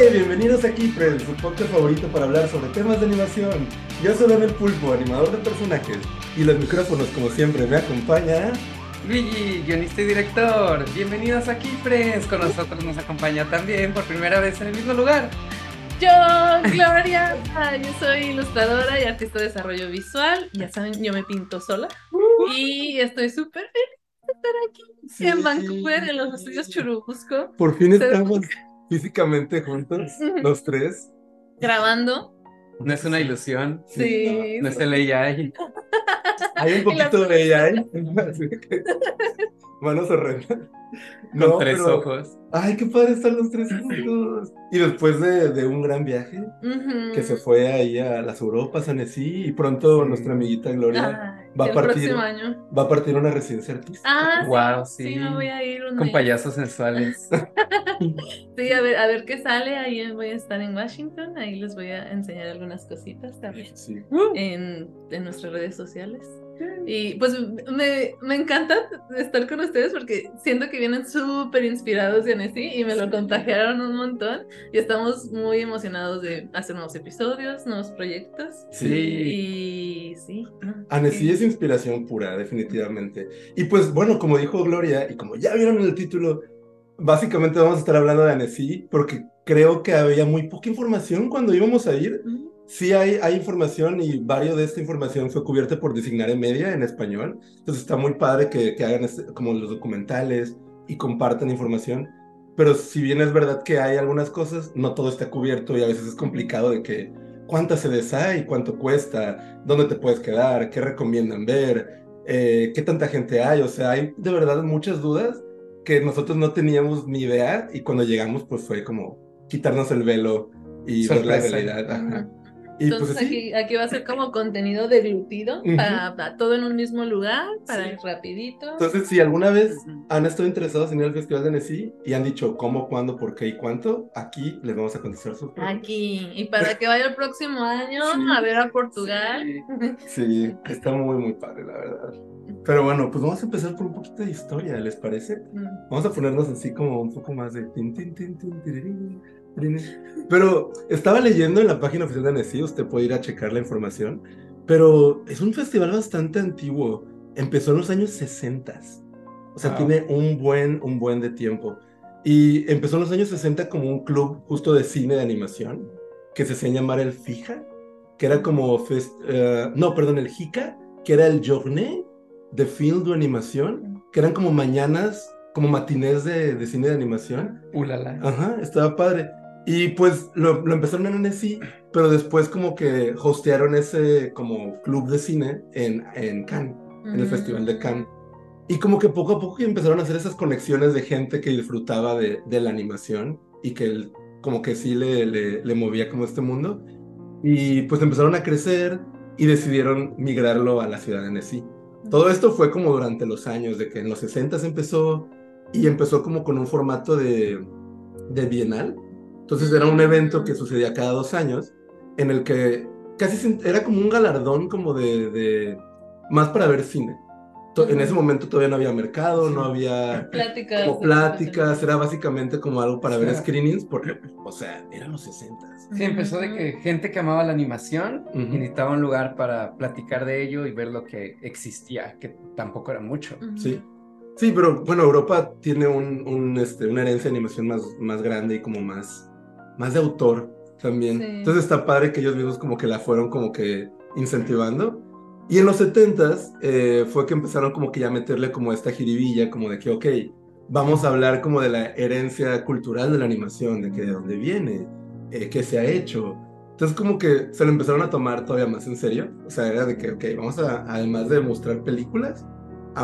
¡Hey! Bienvenidos aquí, Friends, su podcast favorito para hablar sobre temas de animación. Yo soy Daniel Pulpo, animador de personajes, y los micrófonos, como siempre, me acompaña. Luigi, guionista y director. Bienvenidos aquí, Friends. Con nosotros nos acompaña también por primera vez en el mismo lugar. Yo, Gloria, yo soy ilustradora y artista de desarrollo visual. Ya saben, yo me pinto sola. Y estoy súper feliz de estar aquí Sí. en Vancouver, en los estudios Churubusco, Por fin estamos físicamente juntos, los tres. grabando. No es una ilusión. Sí. No es el AI. Hay un poquito de que- Manos horrendas. Con No, tres pero- ojos. Ay, qué padre estar los tres juntos. Y después de, de un gran viaje, que se fue ahí a las Europas, a Nessie, y pronto Sí. nuestra amiguita Gloria Ay, va a partir. año. va a partir una residencia artística. Ah, Guau, sí, sí. sí, me voy a ir un Con mes. payasos sensuales. Sí, a ver, a ver qué sale. Ahí voy a estar en Washington. Ahí les voy a enseñar algunas cositas también Sí. en, en nuestras redes sociales. Y pues me, me encanta estar con ustedes porque siento que vienen súper inspirados de Annecy y me lo contagiaron un montón. Y estamos muy emocionados de hacer nuevos episodios, nuevos proyectos. Sí. Y sí. ¿no? Annecy Sí. es inspiración pura, definitivamente. Y pues bueno, como dijo Gloria, y como ya vieron en el título, básicamente vamos a estar hablando de Annecy porque creo que había muy poca información cuando íbamos a ir. Ujú. Sí hay, hay información y varios de esta información fue cubierta por Designar en Media en español. Entonces está muy padre que, que hagan este- como los documentales y compartan información. Pero si bien es verdad que hay algunas cosas, no todo está cubierto y a veces es complicado de que cuántas sedes hay, cuánto cuesta, dónde te puedes quedar, qué recomiendan ver, eh, qué tanta gente hay. O sea, hay de verdad muchas dudas que nosotros no teníamos ni idea y cuando llegamos pues fue como quitarnos el velo y ver la Sorpresa. realidad. Ajá. Y pues Entonces así. aquí, aquí va a ser como contenido deglutido Ujú. para, para todo en un mismo lugar, para Sí. ir rapidito. Entonces, si alguna vez Ujú. han estado interesados en ir al Festival de Annecy y han dicho cómo, cuándo, por qué y cuánto, aquí les vamos a contestar sus preguntas. Aquí, y para que vaya el próximo año Sí. a ver a Portugal. Sí, está muy, muy padre, la verdad. Pero bueno, pues vamos a empezar por un poquito de historia, ¿les parece? Mm. Vamos a ponernos así como un poco más de... tin, tin, tin, tin, tirirín, tirirín. Pero estaba leyendo en la página oficial de Annecy, usted puede ir a checar la información, pero es un festival bastante antiguo. Empezó en los años 60. O sea, Wow. tiene un buen, un buen de tiempo. Y empezó en los años 60 como un club justo de cine de animación, que se hacía llamar el FIJA, que era como... fest- eh, no, perdón, el JICA, que era el Journée de Film de Animación, que eran como mañanas, como matinés de, de cine de animación. Ulala. Ajá, estaba padre. Y pues lo, lo empezaron en Annecy, pero después como que hostearon ese como club de cine en, en Cannes, en el. Festival de Cannes. Y como que poco a poco empezaron a hacer esas conexiones de gente que disfrutaba de, de la animación y que el- como que sí le, le, le movía como este mundo. Y pues empezaron a crecer y decidieron migrarlo a la ciudad de Annecy. Todo esto fue como durante los años, de que en los 60 empezó y empezó como con un formato de, de bienal. Entonces era un evento que sucedía cada dos años en el que casi era como un galardón como de, de más para ver cine. En ese momento todavía no había mercado, no había Pláticas. como pláticas, era básicamente como algo para ver screenings, porque, o sea, eran los 60. Sí, empezó de que gente que amaba la animación Ujú. y necesitaba un lugar para platicar de ello y ver lo que existía, que tampoco era mucho. Sí. Sí, pero bueno, Europa tiene un, un, este, una herencia de animación más, más grande y como más, más de autor también. Sí. Entonces está padre que ellos mismos como que la fueron como que incentivando. Y en los 70s eh, fue que empezaron como que ya meterle como esta jiribilla, como de que, ok, vamos a hablar como de la herencia cultural de la animación, de que de dónde viene, eh, qué se ha hecho. Entonces como que se lo empezaron a tomar todavía más en serio. O sea, era de que, ok, vamos a, además de mostrar películas,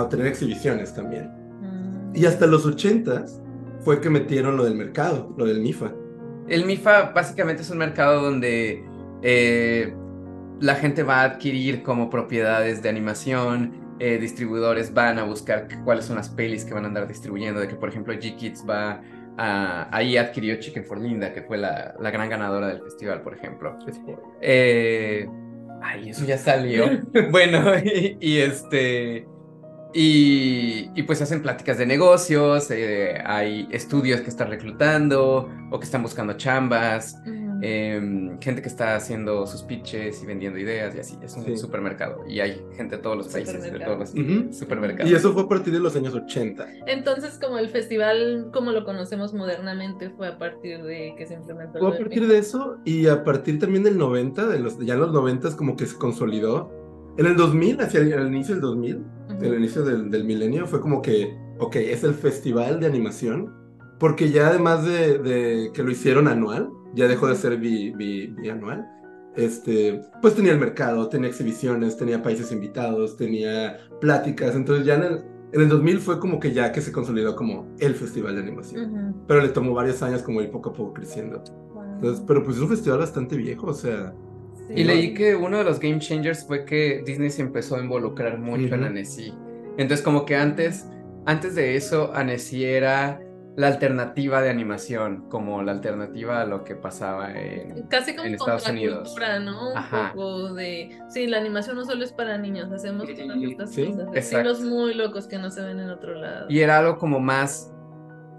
a tener exhibiciones también. Mm. Y hasta los 80s fue que metieron lo del mercado, lo del MIFA. El MIFA básicamente es un mercado donde eh, la gente va a adquirir como propiedades de animación, eh, distribuidores van a buscar cuáles son las pelis que van a andar distribuyendo, de que por ejemplo G-Kids va a... Ahí adquirió Chicken for Linda, que fue la, la gran ganadora del festival, por ejemplo. Eh, ay, eso ya salió. bueno, y, y este... Y, y pues hacen pláticas de negocios, eh, hay estudios que están reclutando o que están buscando chambas, Ujú. em, gente que está haciendo sus pitches y vendiendo ideas y así. Es un Sí. supermercado y hay gente de todos los países, de todos los Ujú. supermercados. Y eso fue a partir de los años 80. Entonces, como el festival, como lo conocemos modernamente, fue a partir de que se implementó. Fue a partir de eso y a partir también del 90, de los, ya en los 90 como que se consolidó. En el 2000, hacia el, al inicio del 2000, Ujú. El inicio del, del milenio, fue como que, ok, es el festival de animación, porque ya además de, de que lo hicieron anual, ya dejó de ser bi, bi- bianual, este, pues tenía el mercado, tenía exhibiciones, tenía países invitados, tenía pláticas, entonces ya en el, en el 2000 fue como que ya que se consolidó como el festival de animación, Ujú. pero le tomó varios años como ir poco a poco creciendo. Wow. Entonces, pero pues es un festival bastante viejo, o sea, Sí. Y leí que uno de los game changers fue que Disney se empezó a involucrar mucho en. Annecy. Entonces, como que antes, antes de eso, Annecy era la alternativa de animación, como la alternativa a lo que pasaba en... Casi como en Estados Unidos. contracultura, ¿no? Un Ajá. poco de. Sí, la animación no solo es para niños, hacemos todas estas Sí, cosas. Estilos muy locos que no se ven en otro lado. Y era algo como más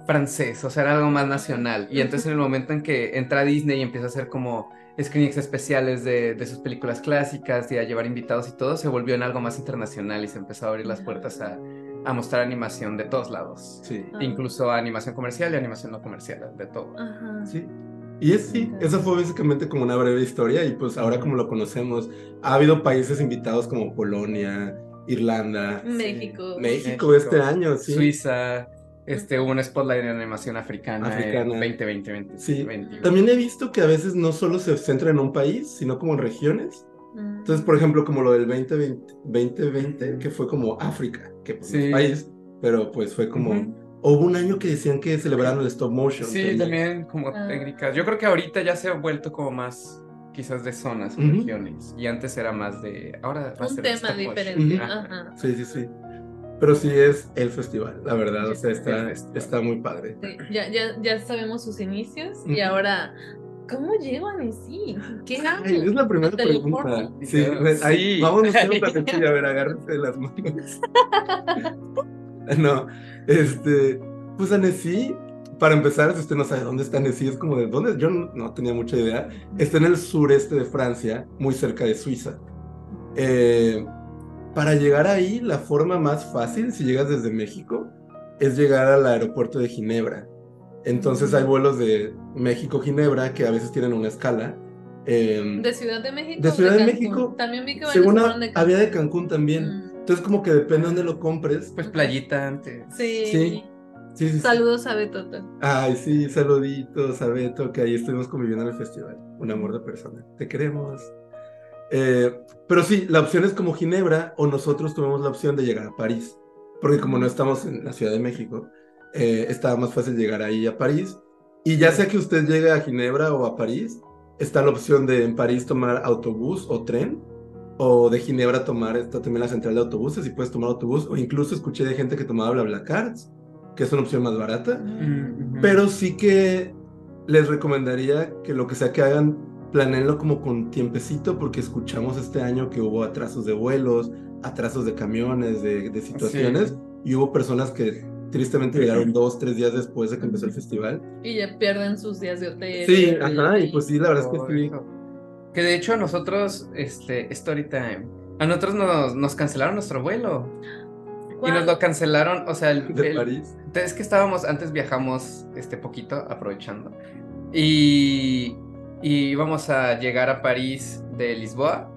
francés, o sea, era algo más nacional. Y entonces en el momento en que entra Disney y empieza a hacer como screenings especiales de, de sus películas clásicas y a llevar invitados y todo, se volvió en algo más internacional y se empezó a abrir las puertas a, a mostrar animación de todos lados. sí. Ah. Incluso animación comercial y animación no comercial, de todo. Ajá. Sí. Y es sí, esa fue básicamente como una breve historia y pues ahora como lo conocemos, ha habido países invitados como Polonia, Irlanda, México. México, este año, sí. Suiza, este, hubo un spotlight de animación africana, Africana. en 2020, 20, Sí. 21. También he visto que a veces no solo se centra en un país, sino como en regiones. Mm. Entonces, por ejemplo, como lo del 2020, 2020 que fue como África, que pues Sí. país, pero pues fue como... Ujú. Hubo un año que decían que celebraron el stop motion. Sí, también como Ah. técnicas. Yo creo que ahorita ya se ha vuelto como más quizás de zonas, o Ujú. regiones. Y antes era más de. Ahora va a Un ser tema diferente. Ujú. Ajá. Ajá. Sí, sí, sí. Pero sí es el festival, la verdad, o sea, está, está muy padre. Sí, ya, ya, ya sabemos sus inicios y ahora, ¿cómo llego a Annecy? ¿Qué? Ay, es la primera pregunta. Sí, Sí. ay, vámonos a un ratito y a ver, agárrense de las manos. No, este, pues Annecy, para empezar, si usted no sabe dónde está Annecy, es como de dónde, yo no, no tenía mucha idea. Está en el sureste de Francia, muy cerca de Suiza. Eh, para llegar ahí, la forma más fácil, si llegas desde México, es llegar al aeropuerto de Ginebra. Entonces hay vuelos de México-Ginebra que a veces tienen una escala. em, ¿De Ciudad de México? De Ciudad de? México, También vi que según de había de Cancún. También. Mm. Entonces como que depende de dónde lo compres. Pues playita antes. Sí. Sí. Sí, sí, sí. Saludos a Betota. Ay, sí, saluditos a Beto, que ahí estuvimos conviviendo en el festival. Un amor de persona. Te queremos. Eh, pero sí, la opción es como Ginebra o nosotros tuvimos la opción de llegar a París. Porque como no estamos en la Ciudad de México, eh, estaba más fácil llegar ahí a París. Y ya sea que usted llegue a Ginebra o a París, está la opción de en París tomar autobús o tren. O de Ginebra tomar, está también la central de autobuses y puedes tomar autobús. O incluso escuché de gente que tomaba BlaBlaCards, que es una opción más barata. Mm. Pero sí que les recomendaría que lo que sea que hagan, planeenlo como con tiempecito, porque escuchamos este año que hubo atrasos de vuelos, atrasos de camiones, de, de situaciones, y hubo personas que tristemente llegaron dos, tres días después de que empezó el festival. Y ya pierden sus días de hotel. Sí, ajá, y pues sí, la verdad es que sí. Que de hecho a nosotros, este, story time, a nosotros nos, nos cancelaron nuestro vuelo. Y nos lo cancelaron, o sea, el, De el- París. es que estábamos, antes viajamos este poquito, aprovechando. Y, y íbamos a llegar a París de Lisboa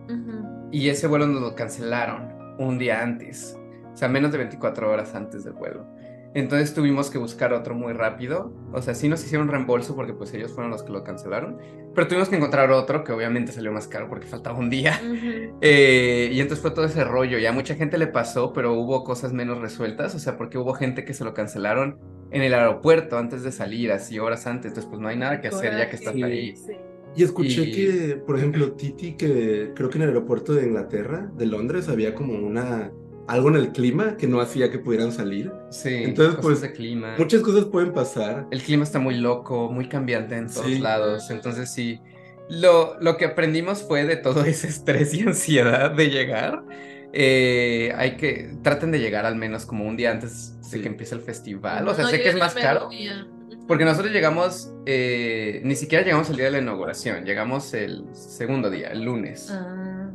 y ese vuelo nos lo cancelaron un día antes, o sea, menos de 24 horas antes del vuelo. Entonces tuvimos que buscar otro muy rápido, o sea, sí nos hicieron reembolso porque pues ellos fueron los que lo cancelaron, pero tuvimos que encontrar otro que obviamente salió más caro porque faltaba un día. Eh, y entonces fue todo ese rollo. Y a mucha gente le pasó, pero hubo cosas menos resueltas. O sea, porque hubo gente que se lo cancelaron en el aeropuerto antes de salir, así horas antes. Entonces, pues no hay nada que hacer ya que estás Sí. ahí. Sí. Y escuché Y- que, por ejemplo, Titi, que creo que en el aeropuerto de Inglaterra, de Londres, había como una algo en el clima que no hacía que pudieran salir. Sí, Entonces, cosas pues, de clima. Muchas cosas pueden pasar. El clima está muy loco, muy cambiante en todos Sí. lados. Entonces, sí. Lo, lo que aprendimos fue de todo ese estrés y ansiedad de llegar. eh, hay que, traten de llegar al menos como un día antes de Sí. que empiece el festival. O sea, No, sé que es más caro. día. Porque nosotros llegamos, eh, ni siquiera llegamos el día de la inauguración, llegamos el segundo día, el lunes. Ah,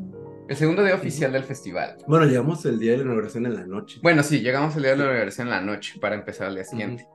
El segundo día oficial del festival. Bueno, llegamos el día de la inauguración en la noche. Bueno, sí, llegamos el día de la inauguración en la noche para empezar al día siguiente.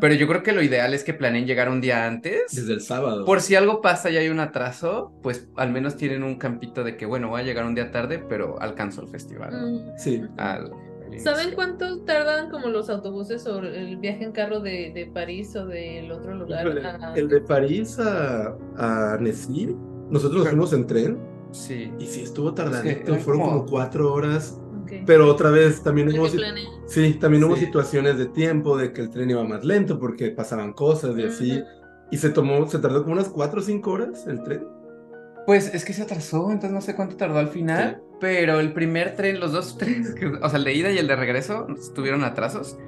Pero yo creo que lo ideal es que planeen llegar un día antes. Desde el sábado. Por si algo pasa y hay un atraso, pues al menos tienen un campito de que, bueno, voy a llegar un día tarde, pero alcanzo el festival. ¿no? Mm. Sí. Al ¿Saben cuánto tardan como los autobuses o el viaje en carro de, de París o del otro lugar? A- El de París a, a Nessie, nosotros nos fuimos en tren Sí. y sí estuvo tardadito, eran fueron como- como cuatro horas, pero otra vez también hubo, que sí, también hubo Sí. situaciones de tiempo, de que el tren iba más lento porque pasaban cosas y así, Ujú. y se tomó, se tardó como unas cuatro o cinco horas el tren. Pues es que se atrasó, entonces no sé cuánto tardó al final, pero el primer tren, los dos trenes, que- o sea, el de ida y el de regreso tuvieron atrasos.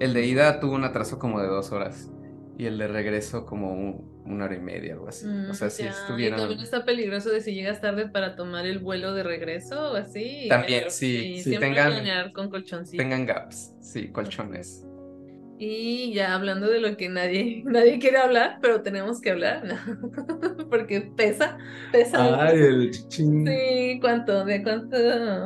El de ida tuvo un atraso como de dos horas y el de regreso como un- una hora y media, algo así. Mm, o sea, sí ya. estuvieron... Y también está peligroso de si llegas tarde para tomar el vuelo de regreso o así. También, Pero sí, sí, siempre tengan- con colchoncito. Tengan gaps, sí, colchones. Y ya hablando de lo que nadie, nadie quiere hablar, pero tenemos que hablar, ¿no? Porque pesa, pesa. Ay, el chichín. Sí, ¿cuánto? ¿De cuánto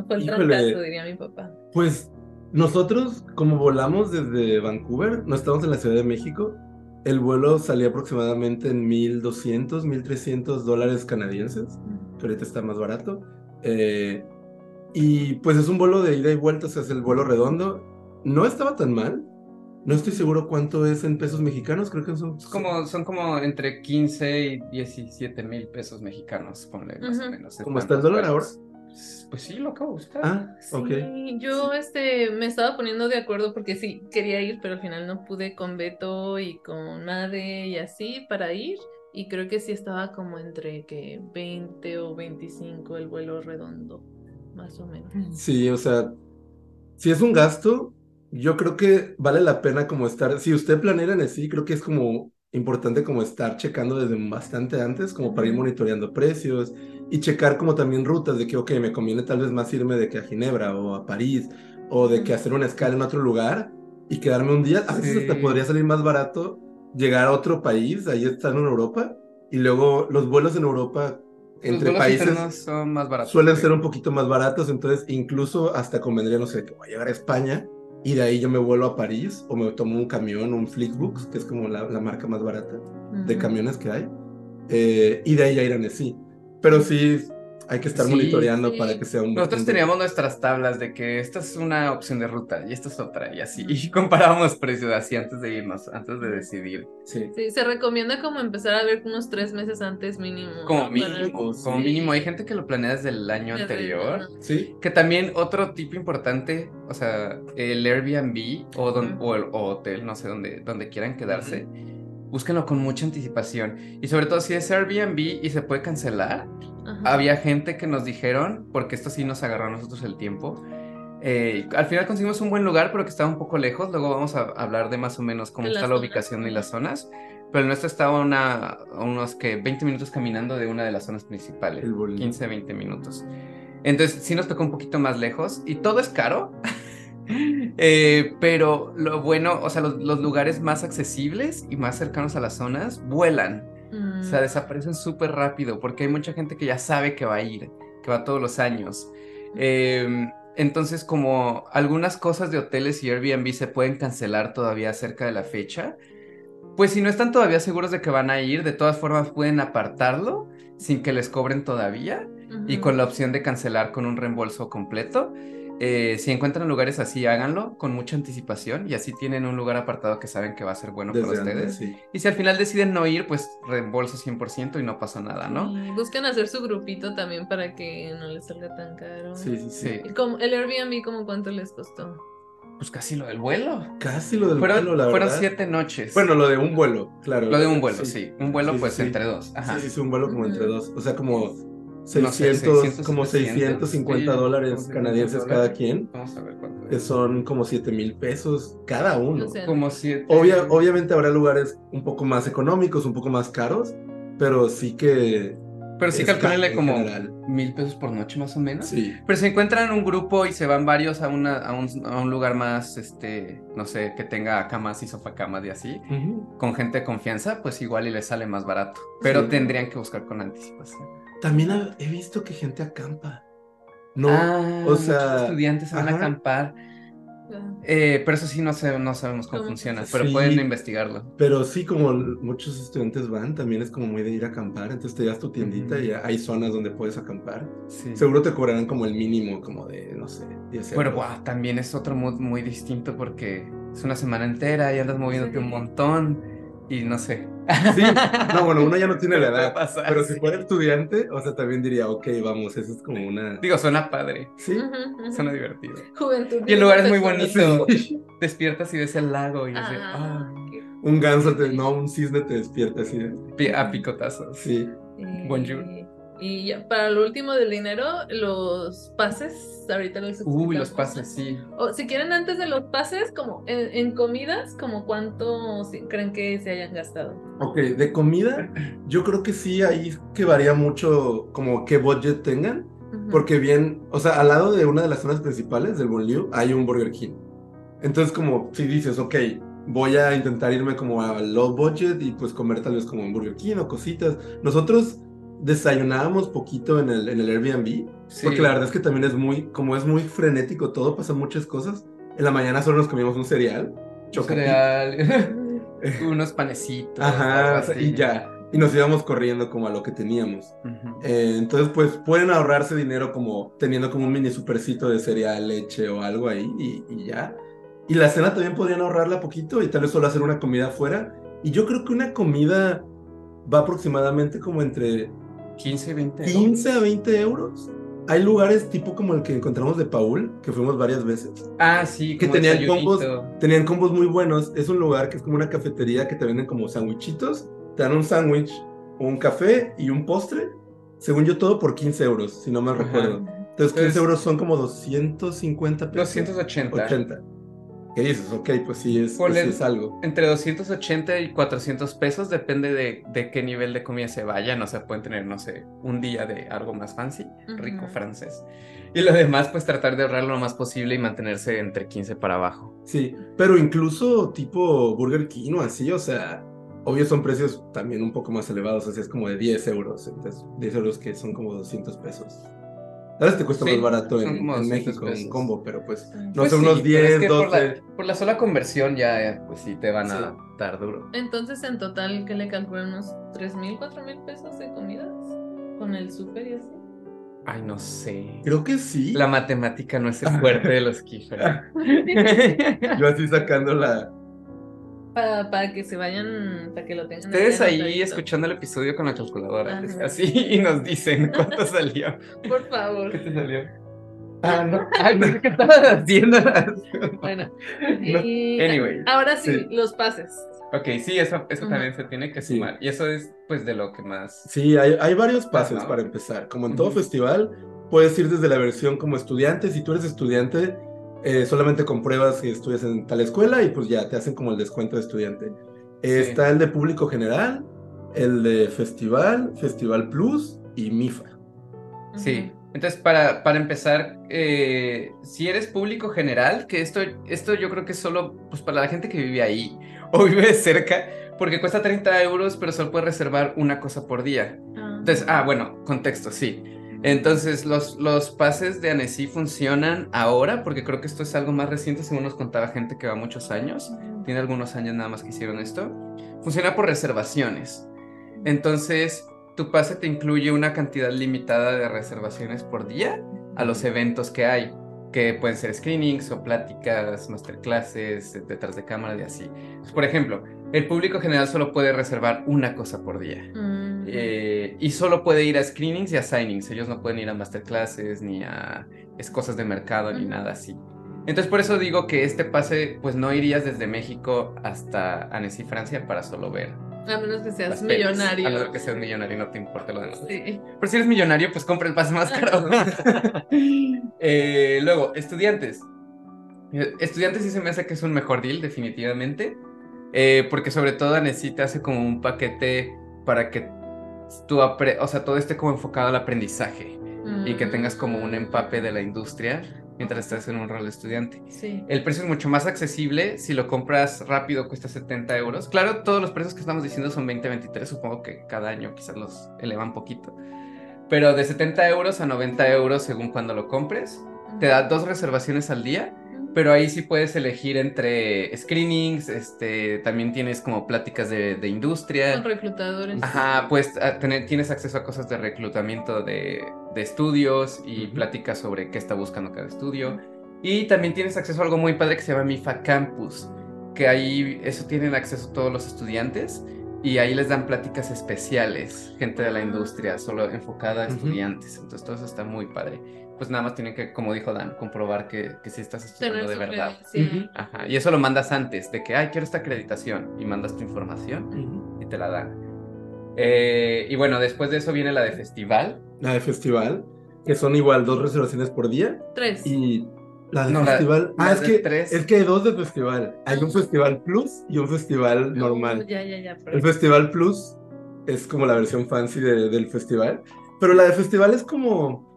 fue el trancazo? Diría mi papá. Pues nosotros, como volamos desde Vancouver, no estamos en la Ciudad de México, el vuelo salía aproximadamente en 1.200, 1.300 dólares canadienses, que ahorita está más barato. Eh, y pues es un vuelo de ida y vuelta, o sea, es el vuelo redondo. No estaba tan mal. No estoy seguro cuánto es en pesos mexicanos, creo que son... Como, son como entre 15 y 17 mil pesos mexicanos, ponle más o menos. ¿Cómo está el dólar vuelos. Pues sí, lo acabo de buscar. Ah, ok. Sí, yo este me estaba poniendo de acuerdo porque sí, quería ir, pero al final no pude con Beto y con Made y así para ir. Y creo que sí estaba como entre que 20 o 25 el vuelo redondo, más o menos. Sí, o sea, si es un gasto, yo creo que vale la pena como estar, si usted planea en sí, creo que es como importante como estar checando desde bastante antes, como para ir monitoreando precios y checar como también rutas de que, ok, me conviene tal vez más irme de que a Ginebra o a París o de que hacer una escala en otro lugar y quedarme un día, a veces Sí. hasta podría salir más barato llegar a otro país, ahí estar en Europa y luego los vuelos en Europa entre países son más baratos. suelen sí. ser un poquito más baratos, entonces incluso hasta convendría, no sé, que voy a llegar a España y de ahí yo me vuelvo a París o me tomo un camión, un Flixbus, que es como la, la marca más barata de camiones que hay, eh, y de ahí ya ir a Nessie. Pero sí, hay que estar Sí, monitoreando sí. para que sea un... Nosotros teníamos nuestras tablas de que esta es una opción de ruta y esta es otra y así. Y comparábamos precios así antes de irnos, antes de decidir. Sí. Sí, se recomienda como empezar a ver unos tres meses antes mínimo. Como mínimo, como mínimo. Hay gente que lo planea desde el año Desde- anterior. Sí, Que también otro tipo importante, o sea, el Airbnb o, don- o el o hotel, no sé, donde, donde quieran quedarse, búsquenlo con mucha anticipación. Y sobre todo si es Airbnb y se puede cancelar, Ajá. había gente que nos dijeron, porque esto sí nos agarró a nosotros el tiempo. eh, al final conseguimos un buen lugar, pero que estaba un poco lejos. Luego vamos a hablar de más o menos cómo está la zonas, ubicación y las zonas. Pero el nuestro estaba a una, unos que 20 minutos caminando de una de las zonas principales. El Bolívar. 15, 20 minutos. Entonces sí nos tocó un poquito más lejos y todo es caro. Eh, pero lo bueno, o sea, los, los lugares más accesibles y más cercanos a las zonas vuelan. O sea, Mm. desaparecen súper rápido porque hay mucha gente que ya sabe que va a ir, que va todos los años. Em, entonces, como algunas cosas de hoteles y Airbnb se pueden cancelar todavía cerca de la fecha, pues si no están todavía seguros de que van a ir, de todas formas pueden apartarlo sin que les cobren todavía y con la opción de cancelar con un reembolso completo. Eh, si encuentran lugares así, háganlo con mucha anticipación y así tienen un lugar apartado que saben que va a ser bueno para ustedes. antes, sí. Y si al final deciden no ir, pues reembolso 100% y no pasa nada, ¿no? Y busquen hacer su grupito también para que no les salga tan caro. Sí, sí, sí. Sí, ¿Y cómo- el Airbnb, ¿cómo cuánto les costó? pues casi lo del vuelo. Casi lo del Fueron, vuelo, la fueron verdad. siete noches. Bueno, lo de un vuelo, claro. lo de un vuelo, sí. Un vuelo, Sí, sí, pues sí. entre dos. Ajá. Sí, sí, sí, un vuelo como entre dos. O sea, como sé, 600, 600, como 650 sí, dólares 600 canadienses cada dólares. quien, Vamos a ver cuánto que es. son como 7 mil pesos cada uno. O sea, Como siete. Obvia- obviamente habrá lugares un poco más económicos, un poco más caros, pero sí que Pero sí calculenle en como general. mil pesos por noche más o menos. Sí. Pero si encuentran un grupo y se van varios a, una, a, un, a un lugar más, este, no sé, que tenga camas y sofacamas y así, Ujú. con gente de confianza, pues igual y les sale más barato. Pero Sí. tendrían que buscar con anticipación. También he visto que gente acampa. No, ah, o muchos sea, estudiantes van a ajá. acampar. Ah, Eh, pero eso sí no, sé, no sabemos cómo ¿Cómo? funciona, pero Sí. pueden investigarlo. pero sí, como muchos estudiantes van, también es como muy de ir a acampar. Entonces te das tu tiendita Ujú. y hay zonas donde puedes acampar. Sí. Seguro te cobrarán como el mínimo, como de, no sé, 10 Pero euros. guau, también es otro mood muy distinto porque es una semana entera y andas moviéndote un Sí. montón y no sé. Sí, no, bueno, uno ya no tiene la edad. pasar, Pero si sí. fuera estudiante, o sea, también diría, ok, vamos, eso es como una. Digo, suena padre, Sí. suena divertido. Juventud. Y el lugar es muy bonito. Sí. Despiertas y ves el lago y Ah, qué- Un ganso, te- no, un cisne te despierta así. de- a picotazos. Sí. Eh, Bonjour. Y ya, para lo último del dinero, los pases, ahorita los Uy, los pases, sí. O si quieren antes de los pases, como en, en comidas, como cuánto creen que se hayan gastado. Ok, de comida, yo creo que sí, ahí que varía mucho como qué budget tengan. Ujú. Porque bien, o sea, al lado de una de las zonas principales del Bonlieu hay un Burger King. Entonces, como si dices, ok, voy a intentar irme como a low budget y pues comer tal vez como en Burger King o cositas. Nosotros desayunábamos poquito en el, en el Airbnb, Sí. porque la verdad es que también es muy, como es muy frenético todo, pasan muchas cosas. En la mañana solo nos comíamos un cereal, chocolate. Cereal, unos panecitos. Ajá, y ya. Y nos íbamos corriendo como a lo que teníamos. Ujú. Eh, entonces, pues pueden ahorrarse dinero como teniendo como un mini supercito de cereal, leche o algo ahí y, y ya. Y la cena también podrían ahorrarla poquito y tal vez solo hacer una comida afuera. Y yo creo que una comida va aproximadamente como entre 15, 20 15 a 20 euros. Hay lugares tipo como el que encontramos de Paul, que fuimos varias veces. Ah, sí, Que como tenían combos, tenían combos muy buenos. Es un lugar que es como una cafetería que te venden como sandwichitos. Te dan un sándwich, un café y un postre. Según yo, todo por 15 euros, si no mal recuerdo. Entonces, 15 Entonces- euros son como 250 pesos. 280. 80. ¿Qué dices? Ok, pues sí es, pues sí es algo. Entre 280 y 400 pesos, depende de, de qué nivel de comida se vayan. O sea, pueden tener, no sé, un día de algo más fancy, rico Ujú. francés. Y lo demás, pues tratar de ahorrar lo más posible y mantenerse entre 15 para abajo. Sí, pero incluso tipo Burger King o así, o sea, obvio son precios también un poco más elevados, así es como de 10 euros. Entonces, 10 euros que son como 200 pesos. A veces te cuesta Sí, más barato en, como en 200 México un pesos. combo, pero pues no Pues sé, unos sí, pero 10, es que por 12. la, por la sola conversión ya, eh, pues sí, te van Sí. a dar duro. Entonces, en total, ¿qué le calculan? ¿Unos 3 mil, 4 mil pesos de comidas? Con el súper y así. Ay, no sé. Creo que sí. La matemática no es el fuerte de los Kiefer. Yo así sacando la... Para, para que se vayan, para que lo tengan. Ustedes ahí anotadito. escuchando el episodio con la calculadora, Ajá. así, y nos dicen cuánto salió. Por favor. ¿Qué te salió? Ah, no. Ay, no sé qué estabas haciendo. Bueno. No, y- anyway, Ahora sí, sí. los pases. Ok, sí, eso, eso también se tiene que Sí. sumar. Y eso es, pues, de lo que más. Sí, hay, hay varios pases Ajá. para empezar. Como en todo Ujú. festival, puedes ir desde la versión como estudiante. Si tú eres estudiante, eh, solamente compruebas que estudias en tal escuela y pues ya te hacen como el descuento de estudiante. Eh, Sí. Está el de público general, el de festival, festival plus y MIFA. Sí. Entonces, para, para empezar, eh, si eres público general, que esto, esto yo creo que es solo pues, para la gente que vive ahí o vive cerca, porque cuesta 30 euros, pero solo puedes reservar una cosa por día. Entonces, ah, bueno, contexto, sí. Entonces, los, los pases de Annecy funcionan ahora, porque creo que esto es algo más reciente, según nos contaba gente que va muchos años. Tiene algunos años nada más que hicieron esto. Funciona por reservaciones. Entonces, tu pase te incluye una cantidad limitada de reservaciones por día a los eventos que hay, que pueden ser screenings o pláticas, masterclasses, detrás de cámara y así. Por ejemplo, el público general solo puede reservar una cosa por día. Mm. Eh, y solo puede ir a screenings y a signings. Ellos no pueden ir a masterclasses ni a es cosas de mercado ni nada así. Entonces por eso digo que este pase, pues no irías desde México hasta Annecy, Francia, para solo ver. A menos que seas pelis. millonario. A menos que seas millonario no te importe lo demás. Sí. Pero si eres millonario, pues compra el pase más caro. Eh, luego, estudiantes. Estudiantes sí se me hace que es un mejor deal, definitivamente. Eh, porque sobre todo Annecy te hace como un paquete para que tú o sea, todo esté como enfocado al aprendizaje y que tengas como un Mm. empape de la industria mientras estás en un rol de estudiante. Sí. El precio es mucho más accesible. Si lo compras rápido, cuesta 70 euros. Claro, todos los precios que estamos diciendo son 20, 23. Supongo que cada año quizás los elevan poquito. Pero de 70 euros a 90 euros según cuando lo compres, te da dos reservaciones al día. Pero ahí sí puedes elegir entre screenings, este, también tienes como pláticas de, de industria. Con reclutadores. Ajá, pues a tener- tienes acceso a cosas de reclutamiento de, de estudios y Ujú. pláticas sobre qué está buscando cada estudio. Y también tienes acceso a algo muy padre que se llama MIFA Campus, que ahí eso tienen acceso todos los estudiantes y ahí les dan pláticas especiales, gente de la industria, solo enfocada a Ujú. estudiantes. Entonces todo eso está muy padre. Pues nada más tienen que, como dijo Dan, comprobar que, que sí estás estudiando Tener de verdad. Ajá, y eso lo mandas antes, de que, ay, quiero esta acreditación, y mandas tu información Ujú. y te la dan. Eh, y bueno, después de eso viene la de festival. La de festival, que son igual dos reservaciones por día. Tres. Y la de No, la- festival. la ah, es de que, tres. es que hay dos de festival. Hay un festival plus y un festival normal. Ya, ya, ya. El festival plus es como la versión fancy de- del festival. Pero la de festival es como, La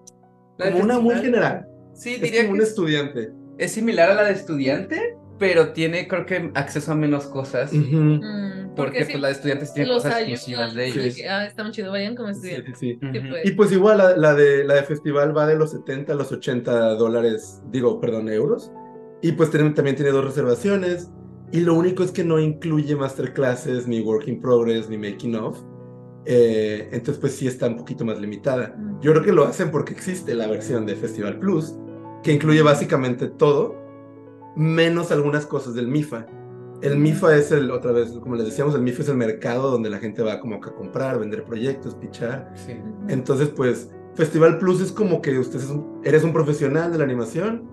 como una muy general. Sí, Es diría como que un es, estudiante. es similar a la de estudiante, pero tiene, creo que, acceso a menos cosas. Ujú. Mm, Porque sí, pues la de estudiantes tiene cosas exclusivas de sí, ellos. que, ah, está muy chido, vayan como Sí, estudiantes. sí, sí. Sí, pues. Y pues igual la, la de, la de festival va de los 70 a los 80 dólares, digo, perdón, euros. Y pues tiene- también tiene dos reservaciones. Y lo único es que no incluye masterclasses, ni work in progress, ni making of. Eh, entonces pues sí está un poquito más limitada. Yo creo que lo hacen porque existe la versión de Festival Plus, que incluye básicamente todo, menos algunas cosas del MIFA. El MIFA es el, otra vez, como les decíamos, el MIFA es el mercado donde la gente va como que a comprar, vender proyectos, pichar. Sí. Entonces, pues, Festival Plus es como que usted es un- eres un profesional de la animación.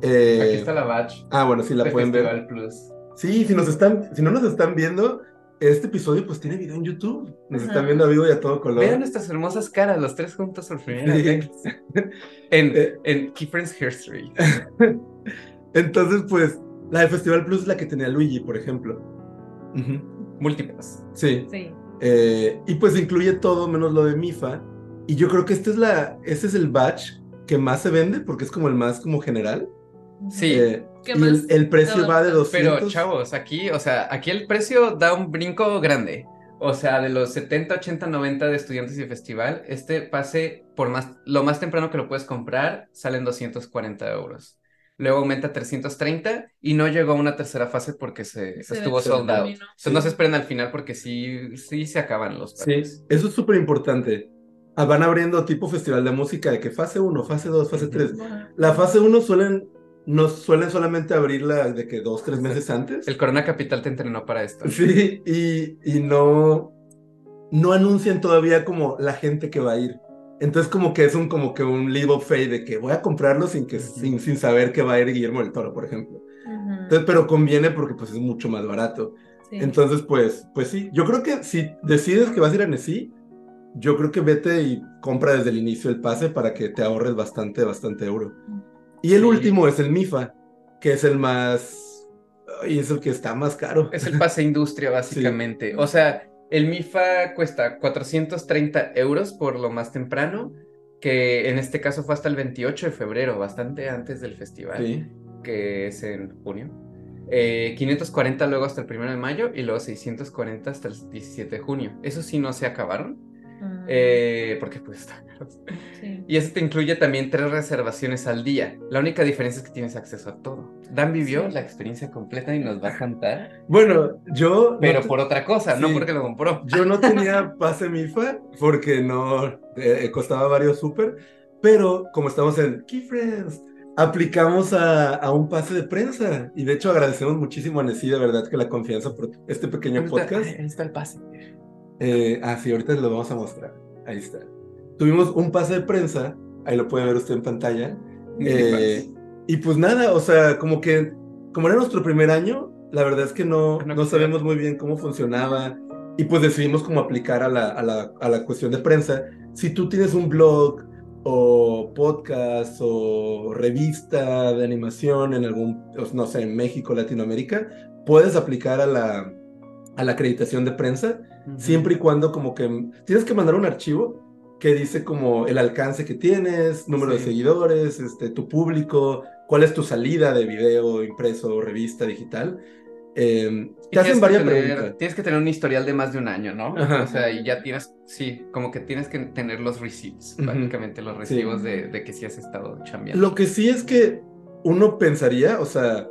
eh, Aquí está la badge. Ah, bueno, sí la de pueden Festival ver. Plus. Sí, si nos están, si no nos están viendo, este episodio pues tiene video en YouTube. Nos Ajá. están viendo a vivo y a todo color. Vean nuestras hermosas caras, los tres juntos por primera vez. En, Eh. en Key Friends History. Entonces, pues, la de Festival Plus es la que tenía Luigi, por ejemplo. Ujú. Múltiples. Sí. Sí. Eh, y pues incluye todo menos lo de MIFA. Y yo creo que este es la, este es el batch que más se vende porque es como el más como general. Sí. Eh, ¿Qué y más? el, el precio va de Pero, 200. Pero chavos, aquí, o sea, aquí el precio da un brinco grande. O sea, de los 70, 80, 90 de estudiantes y festival, este pase por más, lo más temprano que lo puedes comprar, salen 240 euros. Luego aumenta a 330 y no llegó a una tercera fase porque se, Se- estuvo se sold out. terminó. Entonces Sí. no se esperen al final porque sí, sí se acaban los Sí, pases. eso es súper importante. Ah, Van abriendo tipo festival de música de que fase 1, fase 2, fase Ujú. 3. La fase 1 suelen, nos suelen solamente abrirla de que dos, tres meses antes. El Corona Capital te entrenó para esto. Sí, y, y no, no anuncian todavía como la gente que va a ir. Entonces como que es un como que un leap of faith de que voy a comprarlo sin que sin, sin saber que va a ir Guillermo del Toro, por ejemplo. Entonces, pero conviene porque pues es mucho más barato. Sí. Entonces, pues, pues sí, yo creo que si decides que vas a ir a Nessie, yo creo que vete y compra desde el inicio el pase para que te ahorres bastante, bastante euro. Y el Sí. último es el MIFA, que es el más... Y es el que está más caro. Es el pase industria, básicamente. O sea, el MIFA cuesta 430 euros por lo más temprano, que en este caso fue hasta el 28 de febrero, bastante antes del festival, Sí. que es en junio. Eh, 540 luego hasta el 1 de mayo y luego 640 hasta el 17 de junio. Eso sí no se acabaron. Eh, porque pues están caros. Sí. Y ese te incluye también tres reservaciones al día. La única diferencia es que tienes acceso a todo. Dan vivió Sí. la experiencia completa y nos va a cantar. Bueno, yo... Pero no, por otra cosa, no porque lo compró. Yo no tenía pase MIFA porque no... eh, costaba varios súper, pero como estamos en Key Friends, aplicamos a, a un pase de prensa. Y de hecho agradecemos muchísimo a Nessie, de verdad, que la confianza por este pequeño Ahí está- podcast. Ahí está el pase. Eh, ah, sí, ahorita lo vamos a mostrar. Ahí está. Tuvimos un pase de prensa, ahí lo puede ver usted en pantalla. Eh, y pues nada, o sea, como que, como era nuestro primer año, la verdad es que no, No no sabemos muy bien cómo funcionaba. Y pues decidimos como aplicar a la, a la, a la cuestión de prensa. Si tú tienes un blog o podcast o revista de animación en algún, no sé, en México, Latinoamérica, puedes aplicar a la, a la acreditación de prensa, siempre y cuando como que tienes que mandar un archivo que dice como el alcance que tienes, número de seguidores, este, tu público, cuál es tu salida de video, impreso, revista, digital. Eh, te hacen varias preguntas. Tienes que tener un historial de más de un año, ¿no? O sea, y ya tienes, sí, como que tienes que tener los receipts, básicamente los recibos de, de, que sí has estado chambeando. Lo que sí es que uno pensaría, o sea,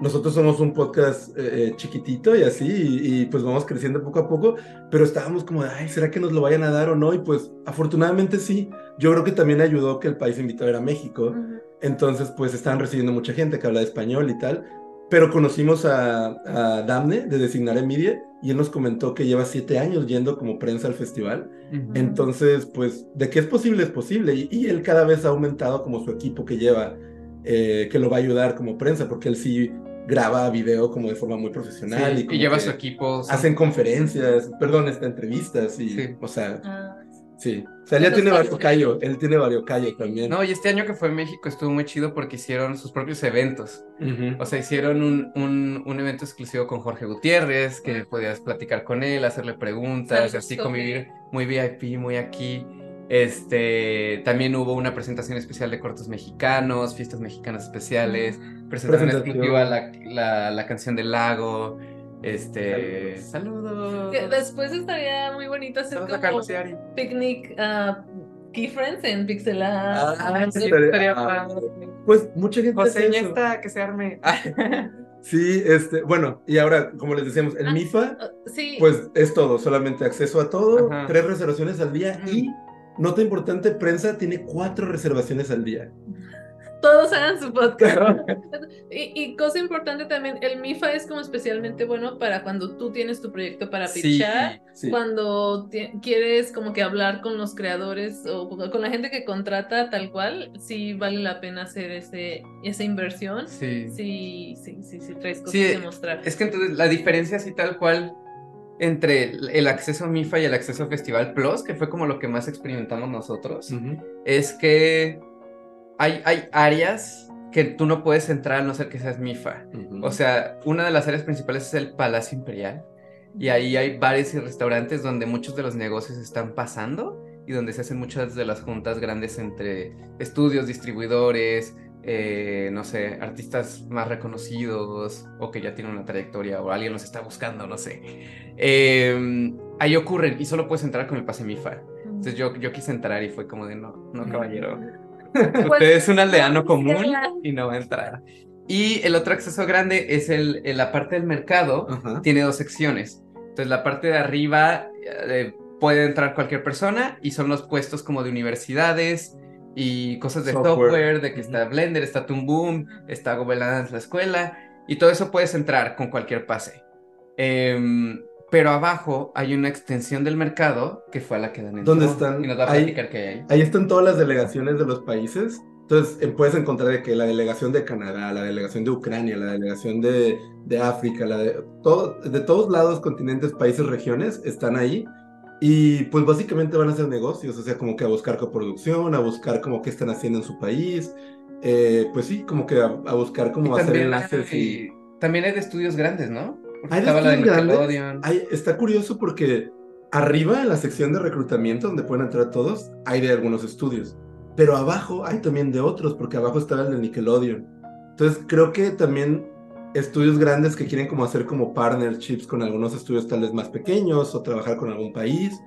nosotros somos un podcast eh, eh, chiquitito y así, y, pues vamos creciendo poco a poco, pero estábamos como de, ay, ¿será que nos lo vayan a dar o no? Y pues afortunadamente sí, yo creo que también ayudó que el país invitado era México, entonces pues estaban recibiendo mucha gente que habla español y tal, pero conocimos a, a Damne de Designar Media y él nos comentó que lleva siete años yendo como prensa al festival, entonces pues de que es posible es posible, y, y él cada vez ha aumentado como su equipo que lleva. Eh, que lo va a ayudar como prensa, porque él sí graba video como de forma muy profesional. y, lleva su equipo. Hacen conferencias, perdón, este, entrevistas y, o sea, ah. sí. O sea, él ya tiene varios callo, él tiene varios callo también. No, y este año que fue en México estuvo muy chido porque hicieron sus propios eventos. O sea, hicieron un, un, un, evento exclusivo con Jorge Gutiérrez, que podías platicar con él, hacerle preguntas, así convivir muy VIP, muy aquí. Este, también hubo una presentación especial de cortos mexicanos, fiestas mexicanas especiales, presentación, exclusiva la, la, la, canción del lago. Este, saludos. después estaría muy bonito hacer como picnic uh, Key Friends en Pixela. Ah, sí, estaría ah, Pues mucha gente José, ya está, que se arme. Sí, este, bueno, y ahora, como les decíamos, el ah, MIFA, sí. pues es todo, solamente acceso a todo, tres reservaciones al día y Nota importante, prensa tiene cuatro reservaciones al día. Todos hagan su podcast. y, cosa importante también, el MIFA es como especialmente bueno para cuando tú tienes tu proyecto para pitchar, cuando quieres como que hablar con los creadores o con la gente que contrata tal cual, sí vale la pena hacer ese, esa inversión. Sí. Sí, sí, sí, sí, traes cosas que mostrar. Es que entonces la diferencia así tal cual entre el acceso a MIFA y el acceso a Festival Plus, que fue como lo que más experimentamos nosotros, es que hay, hay áreas que tú no puedes entrar a no ser que seas MIFA. O sea, una de las áreas principales es el Palacio Imperial. Y ahí hay bares y restaurantes donde muchos de los negocios están pasando y donde se hacen muchas de las juntas grandes entre estudios, distribuidores, eh, no sé, artistas más reconocidos o que ya tienen una trayectoria o alguien los está buscando, no sé. Em, ahí ocurren y solo puedes entrar con el pase MIFA. Entonces yo, yo quise entrar y fue como de no, no caballero. Usted pues, es un aldeano común y no va a entrar. Y el otro acceso grande es el, la parte del mercado, tiene dos secciones. Entonces la parte de arriba eh, puede entrar cualquier persona y son los puestos como de universidades, y cosas de software, de que está Blender, está Toon Boom, está Governance la escuela, y todo eso puedes entrar con cualquier pase. Em, pero abajo hay una extensión del mercado que fue a la que dan ¿Dónde están? Y nos va a platicar qué hay. Ahí están todas las delegaciones de los países. Entonces eh, puedes encontrar de que la delegación de Canadá, la delegación de Ucrania, la delegación de, de África, la de, todo, de todos lados, continentes, países, regiones, están ahí y pues básicamente van a hacer negocios, o sea, como que a buscar coproducción, a buscar como qué están haciendo en su país, eh, pues sí, como que a, buscar cómo hacer enlaces y... También hay de estudios grandes, ¿no? hay de estudios grandes. está curioso porque arriba en la sección de reclutamiento, donde pueden entrar todos, hay de algunos estudios. Pero abajo hay también de otros, porque abajo estaba el de Nickelodeon. Entonces creo que también estudios grandes que quieren como hacer como partnerships con algunos estudios tal vez más pequeños o trabajar con algún país,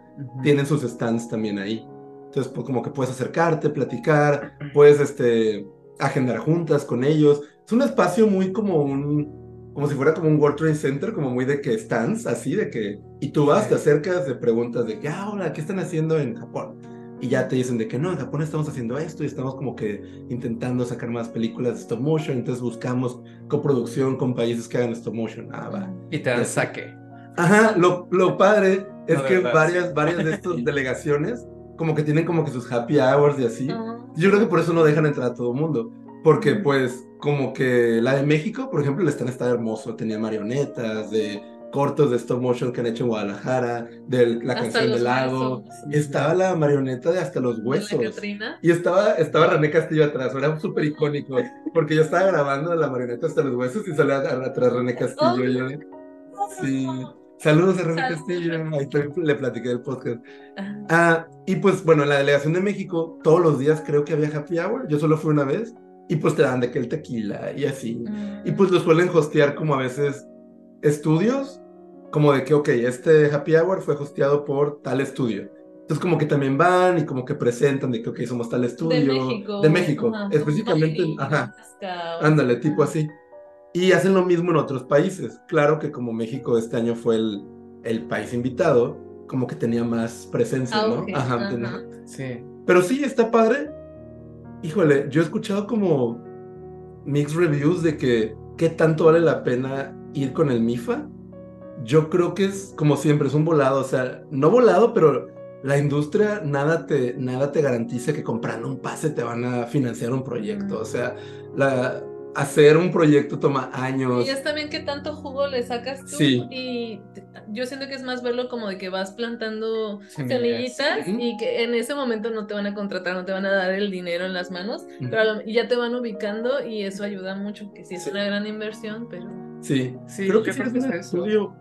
tienen sus stands también ahí. Entonces, pues, como que puedes acercarte, platicar, puedes este, agendar juntas con ellos. Es un espacio muy como un, como si fuera como un World Trade Center, como muy de que stands, así, de que, y tú vas, te acercas, te preguntas de que, ah, hola, ¿qué están haciendo en Japón? Y ya te dicen de que no, en Japón estamos haciendo esto y estamos como que intentando sacar más películas de stop motion, entonces buscamos coproducción con países que hagan stop motion. Ah, va. Y te dan saque. Ajá, lo, lo padre es que varias, varias de estas delegaciones como que tienen como que sus happy hours y así. Yo creo que por eso no dejan entrar a todo el mundo. Porque pues como que la de México, por ejemplo, el stand está hermoso, tenía marionetas, de cortos de stop motion que han hecho en Guadalajara, de la canción del lago. Estaba la marioneta de hasta los huesos. Y estaba, estaba René Castillo atrás, era súper icónico, porque yo estaba grabando la marioneta hasta los huesos y salía atrás René Castillo. sí. Saludos a Saludos. Castillo. Ahí también le platiqué del podcast. Ah, y pues bueno, en la delegación de México, todos los días creo que había happy hour. Yo solo fui una vez. Y pues te dan de que el tequila y así. Y pues lo suelen hostear como a veces estudios, como de que, ok, este happy hour fue hosteado por tal estudio. Entonces como que también van y como que presentan de que, ok, somos tal estudio. de México. De México, Ajá. específicamente, ajá, Alaska, ándale, tipo así. Y hacen lo mismo en otros países. Claro que como México este año fue el, el país invitado, como que tenía más presencia, ¿no? Auge, Ajá, ajá. tenía- Sí. Pero sí, está padre. Híjole, yo he escuchado como mixed reviews de que qué tanto vale la pena ir con el MIFA. Yo creo que es como siempre, es un volado, o sea, no volado, pero la industria nada te, nada te garantiza que comprando un pase te van a financiar un proyecto. O sea, la, hacer un proyecto toma años. Y es también que tanto jugo le sacas tú. Sí. Y yo siento que es más verlo como de que vas plantando semillitas Ujú. y que en ese momento no te van a contratar, no te van a dar el dinero en las manos, pero a lo- y ya te van ubicando y eso ayuda mucho, que sí es Sí. una gran inversión, pero... Sí, Sí, creo que si es un estudio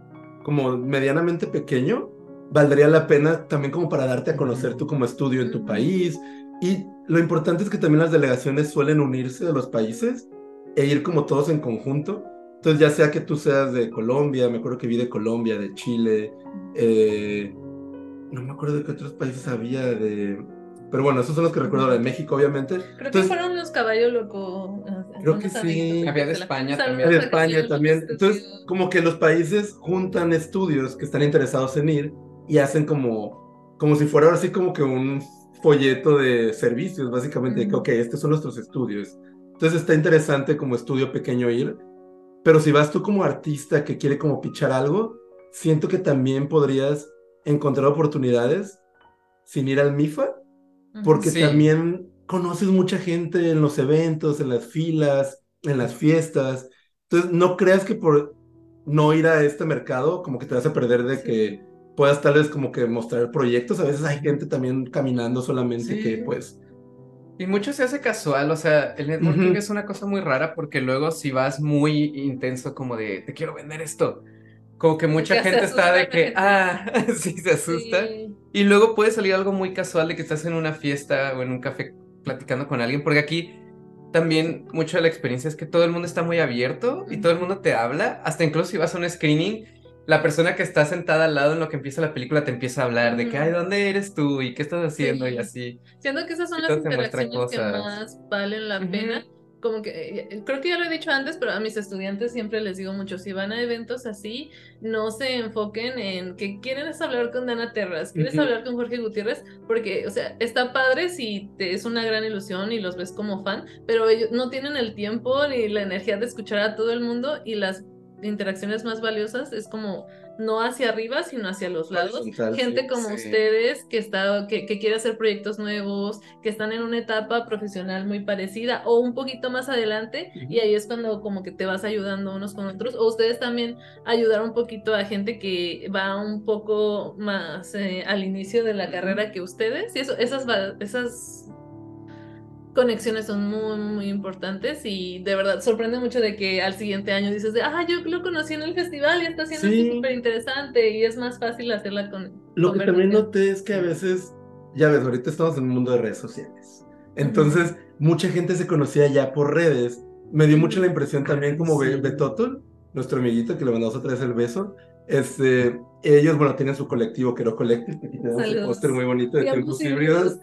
como medianamente pequeño, valdría la pena también como para darte a conocer tú como estudio en tu país. Y lo importante es que también las delegaciones suelen unirse de los países e ir como todos en conjunto. Entonces, ya sea que tú seas de Colombia, me acuerdo que vi de Colombia, de Chile, eh, no me acuerdo de qué otros países había, de... Pero bueno, esos son los que recuerdo, de México, obviamente. Creo Entonces- que fueron los caballos locos. Creo que sí. Había de España de también. España también. Entonces, como que los países juntan estudios que están interesados en ir y hacen como, como si fuera así como que un folleto de servicios, básicamente, de que, ok, estos son nuestros estudios. Entonces está interesante como estudio pequeño ir, pero si vas tú como artista que quiere como pichar algo, siento que también podrías encontrar oportunidades sin ir al MIFA, porque Sí. también conoces mucha gente en los eventos, en las filas, en las fiestas. Entonces, no creas que por no ir a este mercado, como que te vas a perder de Sí. que puedas tal vez como que mostrar proyectos. A veces hay gente también caminando solamente Sí. que pues... Y mucho se hace casual, o sea, el networking es una cosa muy rara porque luego si vas muy intenso como de, te quiero vender esto, como que mucha gente está de que, ah, sí, se asusta. Sí. Y luego puede salir algo muy casual de que estás en una fiesta o en un café platicando con alguien, porque aquí también mucho de la experiencia es que todo el mundo está muy abierto y todo el mundo te habla, hasta incluso si vas a un screening, la persona que está sentada al lado en lo que empieza la película te empieza a hablar de que, ay, ¿dónde eres tú? ¿Y qué estás haciendo? Y Sí. así. Siento que esas son Y las interacciones que más valen la pena. Como que, eh, creo que ya lo he dicho antes, pero a mis estudiantes siempre les digo mucho, si van a eventos así, no se enfoquen en que quieren hablar con Dana Terras, quieres hablar con Jorge Gutiérrez, porque, o sea, está padre si te es una gran ilusión y los ves como fan, pero ellos no tienen el tiempo ni la energía de escuchar a todo el mundo y las interacciones más valiosas es como no hacia arriba, sino hacia los lados. Gente sí, como sí. ustedes que está, que, que quiere hacer proyectos nuevos, que están en una etapa profesional muy parecida o un poquito más adelante, y ahí es cuando como que te vas ayudando unos con otros, o ustedes también ayudar un poquito a gente que va un poco más eh, al inicio de la carrera que ustedes, y eso, esas, esas conexiones son muy, muy importantes y de verdad sorprende mucho de que al siguiente año dices de, ah, yo lo conocí en el festival y está Sí. esto súper interesante y es más fácil hacerla con... Lo que también noté es que a veces, ya ves, ahorita estamos en un mundo de redes sociales. Entonces, mucha gente se conocía ya por redes. Me dio mucho la impresión también como Sí. Be- Betotol, nuestro amiguito que le mandamos otra vez el beso. Este, ellos, bueno, tienen su colectivo, Quero Collective, que tenemos un póster muy bonito de Tiempos híbridos.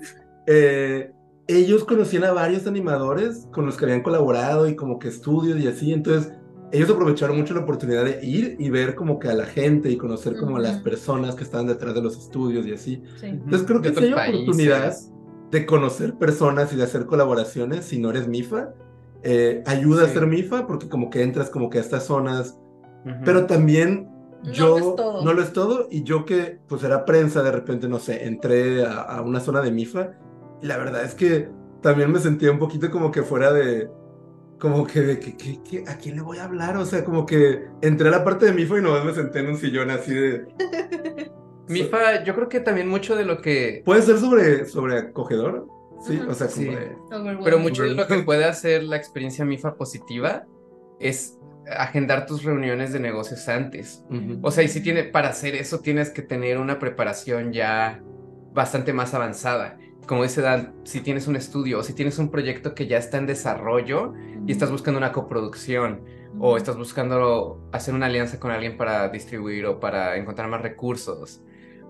Eh, ellos conocían a varios animadores con los que habían colaborado y como que estudios y así, entonces ellos aprovecharon mucho la oportunidad de ir y ver como que a la gente y conocer como a las personas que estaban detrás de los estudios y así. Sí. Entonces creo que sí hay países. de conocer personas y de hacer colaboraciones si no eres MIFA. Eh, ayuda a ser MIFA porque como que entras como que a estas zonas, pero también No yo lo es todo. no lo es todo y yo que pues era prensa de repente no sé entré a, a una zona de MIFA y la verdad es que también me sentía un poquito como que fuera de como que de que, que- que- a quién le voy a hablar o sea como que entré a la parte de MIFA y nomás me senté en un sillón así de MIFA, yo creo que también mucho de lo que, puede ser sobre sobre acogedor sí Ajá. o sea como Sí. de pero mucho de lo que puede hacer la experiencia MIFA positiva es agendar tus reuniones de negocios antes. O sea, y si tiene, para hacer eso tienes que tener una preparación ya bastante más avanzada. Como dice Dan, si tienes un estudio o si tienes un proyecto que ya está en desarrollo y estás buscando una coproducción o estás buscando hacer una alianza con alguien para distribuir o para encontrar más recursos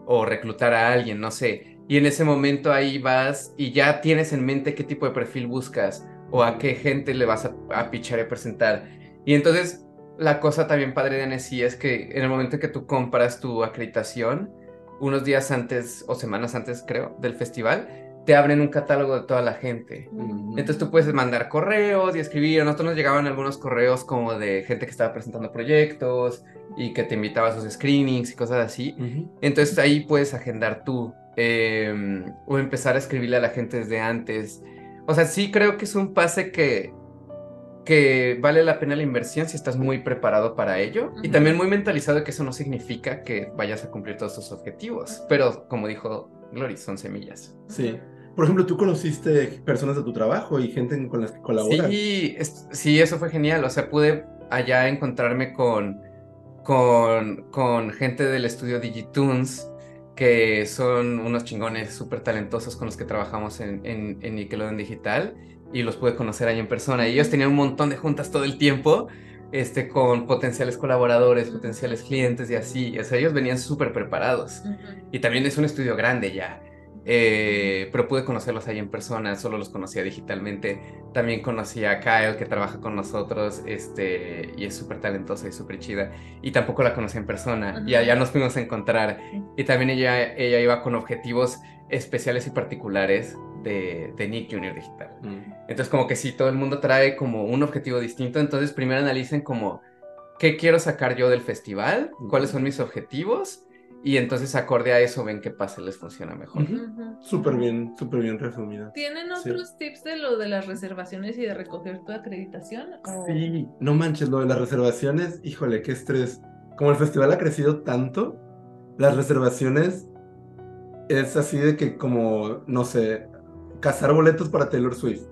o reclutar a alguien, no sé. Y en ese momento ahí vas y ya tienes en mente qué tipo de perfil buscas o a qué gente le vas a, a pichar y presentar. Y entonces la cosa también padre de NSI es que en el momento que tú compras tu acreditación, unos días antes o semanas antes creo del festival, te abren un catálogo de toda la gente. Entonces tú puedes mandar correos y escribir. A nosotros nos llegaban algunos correos como de gente que estaba presentando proyectos y que te invitaba a sus screenings y cosas así. Entonces ahí puedes agendar tú em, o empezar a escribirle a la gente desde antes. O sea, sí creo que es un pase que, que vale la pena la inversión si estás muy preparado para ello y también muy mentalizado que eso no significa que vayas a cumplir todos tus objetivos. Pero como dijo Glory, son semillas. Sí. Por ejemplo, tú conociste personas de tu trabajo y gente con las que colaboras. Sí, sí, eso fue genial. O sea, pude allá encontrarme con, con, con gente del estudio Digitunes, que son unos chingones súper talentosos con los que trabajamos en, en, en, Nickelodeon Digital y los pude conocer ahí en persona. Y ellos tenían un montón de juntas todo el tiempo este, con potenciales colaboradores, potenciales clientes y así. O sea, ellos venían súper preparados. Y también es un estudio grande ya. Eh, pero pude conocerlos ahí en persona, solo los conocía digitalmente. También conocí a Kyle, que trabaja con nosotros, este, y es súper talentosa y súper chida. Y tampoco la conocí en persona, y allá nos fuimos a encontrar. Y también ella, ella iba con objetivos especiales y particulares de, de Nick Junior Digital. Entonces, como que si todo el mundo trae como un objetivo distinto, entonces primero analicen como, ¿qué quiero sacar yo del festival? ¿Cuáles son mis objetivos? Y entonces, acorde a eso, ven qué pase les funciona mejor. Súper bien, súper bien resumido. ¿Tienen otros tips de lo de las reservaciones y de recoger tu acreditación? Sí, no manches, lo de las reservaciones, híjole, qué estrés. Como el festival ha crecido tanto, las reservaciones es así de que como, no sé, cazar boletos para Taylor Swift.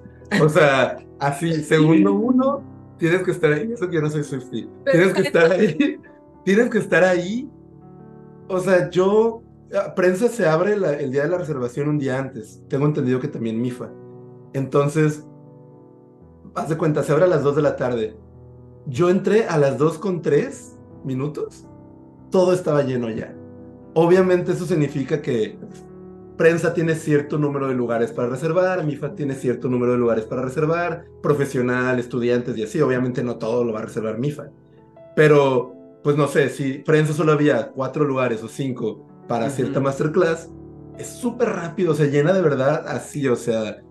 O sea, así, segundo uno, tienes que estar ahí. Eso que yo no soy Swiftie. Tienes que estar ahí. Tienes que estar ahí o sea, yo, ah, prensa se abre el día de la reservación un día antes. Tengo entendido que también MIFA. Entonces, haz de cuenta, se abre a las 2 de la tarde. Yo entré a las 2 con 3 minutos. Todo estaba lleno ya. Obviamente eso significa que prensa tiene cierto número de lugares para reservar, MIFA tiene cierto número de lugares para reservar, profesional, estudiantes y así. Obviamente no todo lo va a reservar MIFA. Pero pues no sé, si prensa solo había cuatro lugares o cinco para cierta masterclass, es súper rápido, se llena de verdad así, o sea,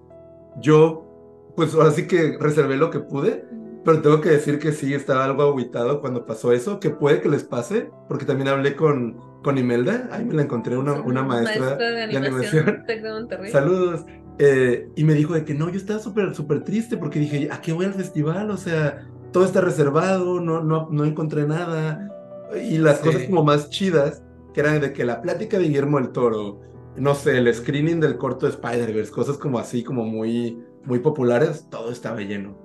yo, pues ahora sí que reservé lo que pude, pero tengo que decir que sí, estaba algo aguitado cuando pasó eso, que puede que les pase, porque también hablé con, con Imelda, ahí me la encontré, una, una maestra, de animación. Saludos. Eh, y me dijo de que no, yo estaba súper, súper triste porque dije, ¿a qué voy al festival? O sea, todo está reservado, no, no, no encontré nada. Y las cosas como más chidas, que eran de que la plática de Guillermo el Toro, no sé, el screening del corto de Spider-Verse, cosas como así, como muy, muy populares, todo estaba lleno.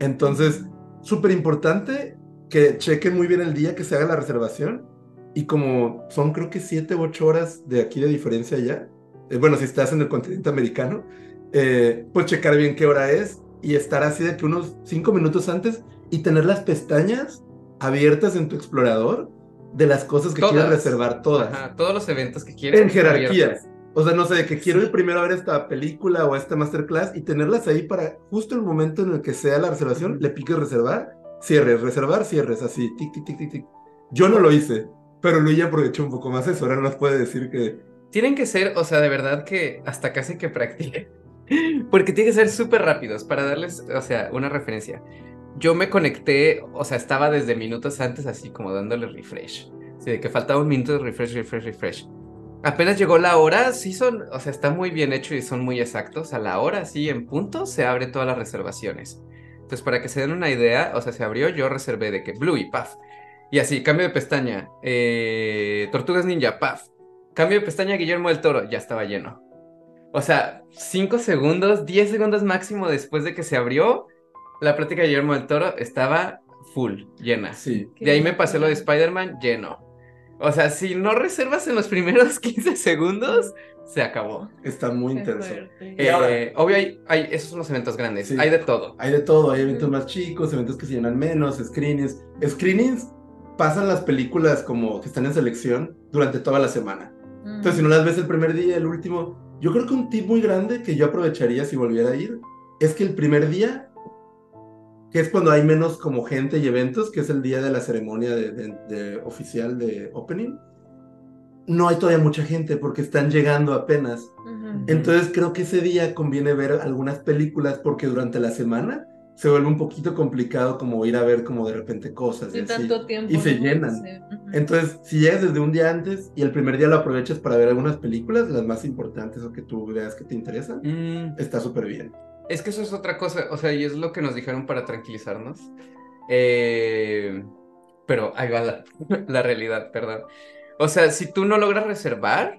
Entonces, súper importante que chequen muy bien el día que se haga la reservación. Y como son creo que 7 u 8 horas de aquí de diferencia ya, eh, bueno, si estás en el continente americano, eh, pues checar bien qué hora es y estar así de que unos 5 minutos antes y tener las pestañas abiertas en tu explorador de las cosas que quieres reservar todas. Ajá, todos los eventos que quieres. En jerarquías. O sea, no sé, de que quiero ir primero a ver esta película o esta masterclass y tenerlas ahí para justo el momento en el que sea la reservación, le piques reservar, cierres, reservar, cierres, así, tic, tic, tic, tic, tic. Yo no lo hice, pero Luis aprovechó un poco más eso, ahora nos puede decir que... Tienen que ser, o sea, de verdad que hasta casi que practiquen. Porque tienen que ser súper rápidos para darles, o sea, una referencia yo me conecté, o sea, estaba desde minutos antes así como dándole refresh. Así de que faltaba un minuto de refresh, refresh, refresh. Apenas llegó la hora, sí son, o sea, está muy bien hecho y son muy exactos. A la hora, sí, en punto, se abre todas las reservaciones. Entonces, para que se den una idea, o sea, se abrió, yo reservé de que Blue y Paf. Y así, cambio de pestaña, eh, Tortugas Ninja, Paf. Cambio de pestaña, Guillermo del Toro, ya estaba lleno. O sea, 5 segundos, 10 segundos máximo después de que se abrió, la plática de Guillermo del Toro estaba full, llena. Sí. De ahí me pasé lo de Spider-Man, lleno. O sea, si no reservas en los primeros 15 segundos, se acabó. Está muy Qué intenso. Y ahora- Eh, obvio, hay, hay- esos son los eventos grandes. Sí. Hay de todo. Hay de todo, hay eventos más chicos, eventos que se llenan menos, screenings. Screenings pasan las películas como que están en selección durante toda la semana. Entonces, si no las ves el primer día, el último, yo creo que un tip muy grande que yo aprovecharía si volviera a ir es que el primer día, que es cuando hay menos como gente y eventos, que es el día de la ceremonia de, de- de oficial de opening, no hay todavía mucha gente porque están llegando apenas. Entonces creo que ese día conviene ver algunas películas porque durante la semana se vuelve un poquito complicado como ir a ver como de repente cosas y Sí, así. tanto tiempo. Y se ¿no? llenan. Entonces, si llegas desde un día antes y el primer día lo aprovechas para ver algunas películas, las más importantes o que tú veas que te interesan, Mm, está súper bien. Es que eso es otra cosa. O sea, y es lo que nos dijeron para tranquilizarnos. Eh, pero ahí va la, la realidad, perdón. O sea, si tú no logras reservar,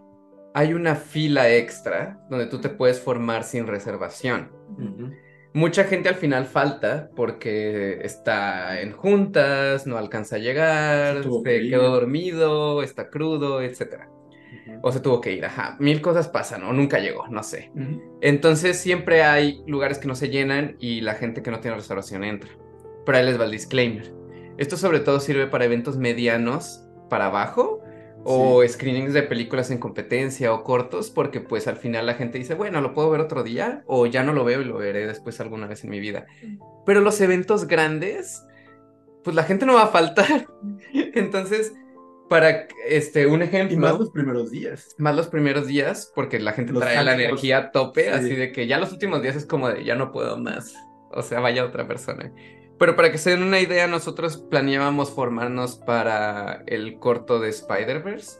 hay una fila extra donde tú te puedes formar sin reservación. Mucha gente al final falta porque está en juntas, no alcanza a llegar, Se quedó dormido, está crudo, etc. O se tuvo que ir, ajá. Mil cosas pasan o nunca llegó, no sé. Entonces siempre hay lugares que no se llenan y la gente que no tiene reservación entra. Pero ahí les va el disclaimer. Esto sobre todo sirve para eventos medianos para abajo o screenings de películas en competencia o cortos porque pues al final la gente dice, bueno, lo puedo ver otro día o ya no lo veo y lo veré después alguna vez en mi vida. Pero los eventos grandes, pues la gente no va a faltar. Entonces, para este un ejemplo, Y más los primeros días. más los primeros días, porque la gente Los trae la energía a tope, Sí. así de que ya los últimos días es como de ya no puedo más. O sea, vaya otra persona. Pero para que se den una idea, nosotros planeábamos formarnos para el corto de Spider-Verse,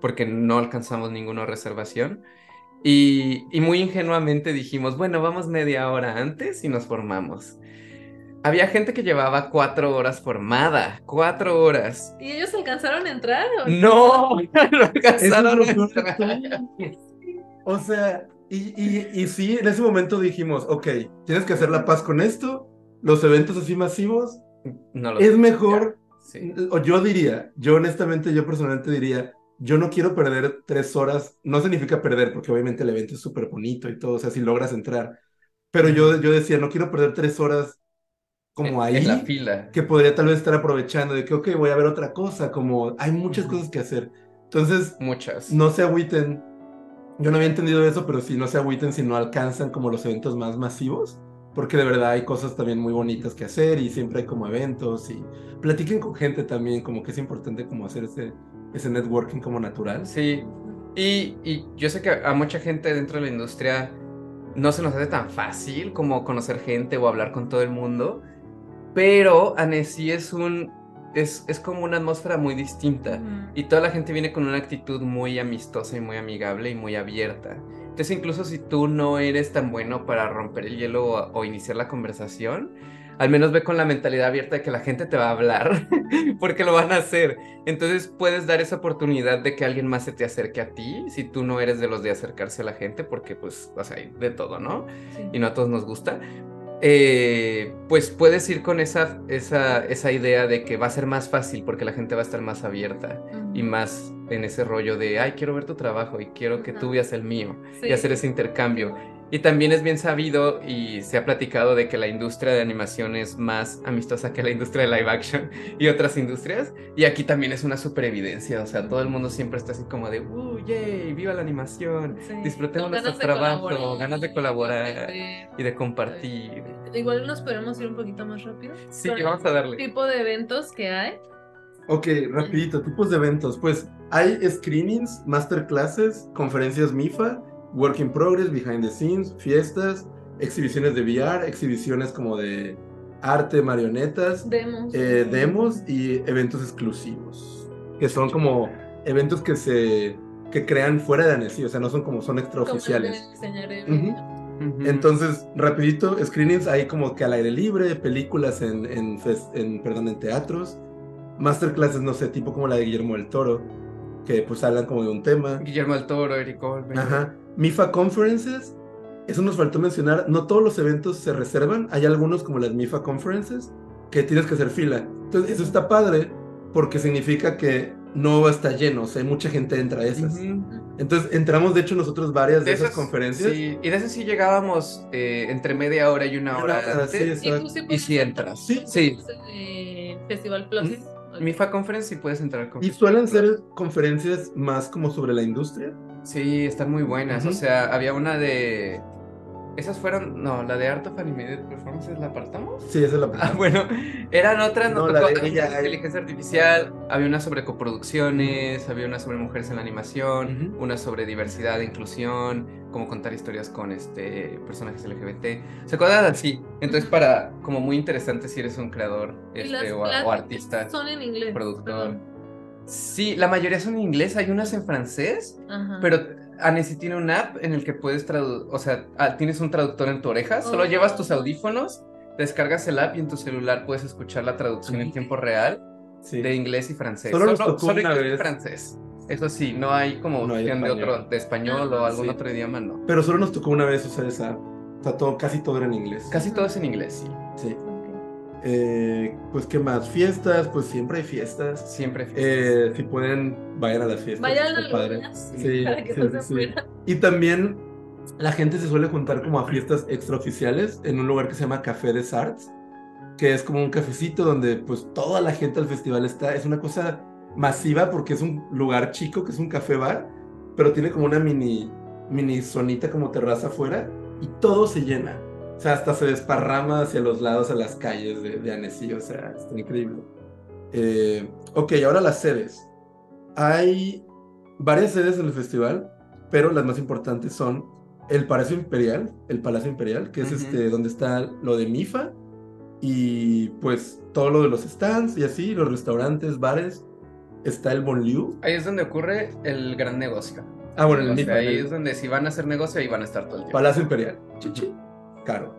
porque no alcanzamos ninguna reservación. Y, y muy ingenuamente dijimos, bueno, vamos media hora antes y nos formamos. Había gente que llevaba cuatro horas formada, cuatro horas. ¿Y ellos alcanzaron a entrar? o- No, no alcanzaron es a entrar. O sea, y, y, y sí, en ese momento dijimos, ok, tienes que hacer la paz con esto, los eventos así masivos, No lo es mejor, Sí. o yo diría, yo honestamente, yo personalmente diría, yo no quiero perder tres horas, no significa perder, porque obviamente el evento es súper bonito y todo, o sea, si logras entrar, pero yo, yo decía, no quiero perder tres horas como ahí, En la fila. que podría tal vez estar aprovechando de que, ok, voy a ver otra cosa, como hay muchas Ujú. cosas que hacer. Entonces, Muchas. no se agüiten. Yo no había entendido eso, pero sí, no se agüiten si no alcanzan como los eventos más masivos, porque de verdad hay cosas también muy bonitas que hacer y siempre hay como eventos y platiquen con gente también, como que es importante como hacer ese, ese networking como natural. Sí. Y, y yo sé que a mucha gente dentro de la industria no se nos hace tan fácil como conocer gente o hablar con todo el mundo, pero Annecy es un es, es como una atmósfera muy distinta y toda la gente viene con una actitud muy amistosa y muy amigable y muy abierta. Entonces incluso si tú no eres tan bueno para romper el hielo o, o iniciar la conversación, al menos ve con la mentalidad abierta de que la gente te va a hablar porque lo van a hacer. Entonces puedes dar esa oportunidad de que alguien más se te acerque a ti si tú no eres de los de acercarse a la gente porque pues, o sea, hay de todo, ¿no? Sí. y no a todos nos gusta, eh, pues puedes ir con esa, esa, esa idea de que va a ser más fácil porque la gente va a estar más abierta y más en ese rollo de, ay, quiero ver tu trabajo y quiero que tú veas el mío Sí. y hacer ese intercambio. Y también es bien sabido y se ha platicado de que la industria de animación es más amistosa que la industria de live action y otras industrias. Y aquí también es una super evidencia. O sea, todo el mundo siempre está así como de, ¡uh, yay! ¡Viva la animación! Sí. Disfrutemos nuestro trabajo, colaborar, ganas de colaborar y de compartir. Igual nos podemos ir un poquito más rápido. Sí, vamos a darle. tipo de eventos que hay. Ok, rapidito, tipos de eventos. Pues hay screenings, masterclasses, conferencias MIFA, work in progress, behind the scenes, fiestas, exhibiciones de VR, exhibiciones como de arte, marionetas, Demos. eh, demos y eventos exclusivos, que son como eventos que se que crean fuera de Annecy, o sea, no son como son extraoficiales. Entonces, rapidito, screenings hay como que al aire libre, películas en, en, en, perdón, en teatros, masterclasses, no sé, tipo como la de Guillermo del Toro, que pues hablan como de un tema. Guillermo del Toro, Eric Olmen. Ajá. MIFA Conferences, eso nos faltó mencionar, no todos los eventos se reservan, hay algunos como las MIFA Conferences, que tienes que hacer fila. Entonces, eso está padre porque significa que no está lleno, o sea, mucha gente entra a esas. Ujú. Entonces, entramos, de hecho, nosotros varias de, De esas, esas- conferencias. Sí, y de eso sí llegábamos eh, entre media hora y una hora hora, sí, antes. ¿Y tú sí Y puedes si entrar? entras. Sí. Sí. Eh, Festival Plus. MIFA Conference sí puedes entrar con Y suelen ser conferencias más como sobre la industria. Sí, están muy buenas. O sea, había una de. Esas fueron. No, la de Art of Animated Performances la apartamos. Sí, esa es la Ah, primera. bueno, eran otras, nos No, la tocó de había ella, eh. inteligencia artificial, había una sobre coproducciones, había una sobre mujeres en la animación, una sobre diversidad e inclusión, cómo contar historias con este personajes LGBT, o sea, cosas así. Entonces, para, como muy interesante si eres un creador este, las o, artista. Son en inglés. productor. perdón. Sí, la mayoría son en inglés, hay unas en francés, Ajá. pero Annecy tiene una app en el que puedes traducir, o sea, ah, tienes un traductor en tu oreja, solo Oh. llevas tus audífonos, descargas el app y en tu celular puedes escuchar la traducción en tiempo real Sí. de inglés y francés. Solo nos tocó solo una inglés y vez. francés. Eso sí, no hay como No hay de español. otro, de español o algún sí. otro idioma, no. Pero solo nos tocó una vez usar esa. app. O sea, todo, casi todo era en inglés. Casi todo es en inglés, sí. Sí. Eh, pues, ¿qué más? Fiestas, pues siempre hay fiestas. Siempre. Eh, si pueden, vayan a las fiestas. Vayan a padre. algunas Sí, para que sí, no se sí. mueran. Y también la gente se suele juntar como a fiestas extraoficiales en un lugar que se llama Café des Arts, que es como un cafecito donde pues toda la gente del festival está. Es una cosa masiva porque es un lugar chico, que es un café bar, pero tiene como una mini, mini zonita como terraza afuera y todo se llena. O sea, hasta se desparrama hacia los lados, a las calles de, de Annecy, o sea, está increíble. Eh, ok, ahora las sedes. Hay varias sedes en el festival, pero las más importantes son el Palacio Imperial, el Palacio Imperial, que es Ujú. este donde está lo de MIFA y pues todo lo de los stands y así, los restaurantes, bares. Está el Bonlieu. Ahí es donde ocurre el gran negocio. Ah, bueno, el sea, MIFA. ahí el es donde si van a hacer negocio, ahí van a estar todo el tiempo. Palacio Imperial. Chichi. Caro.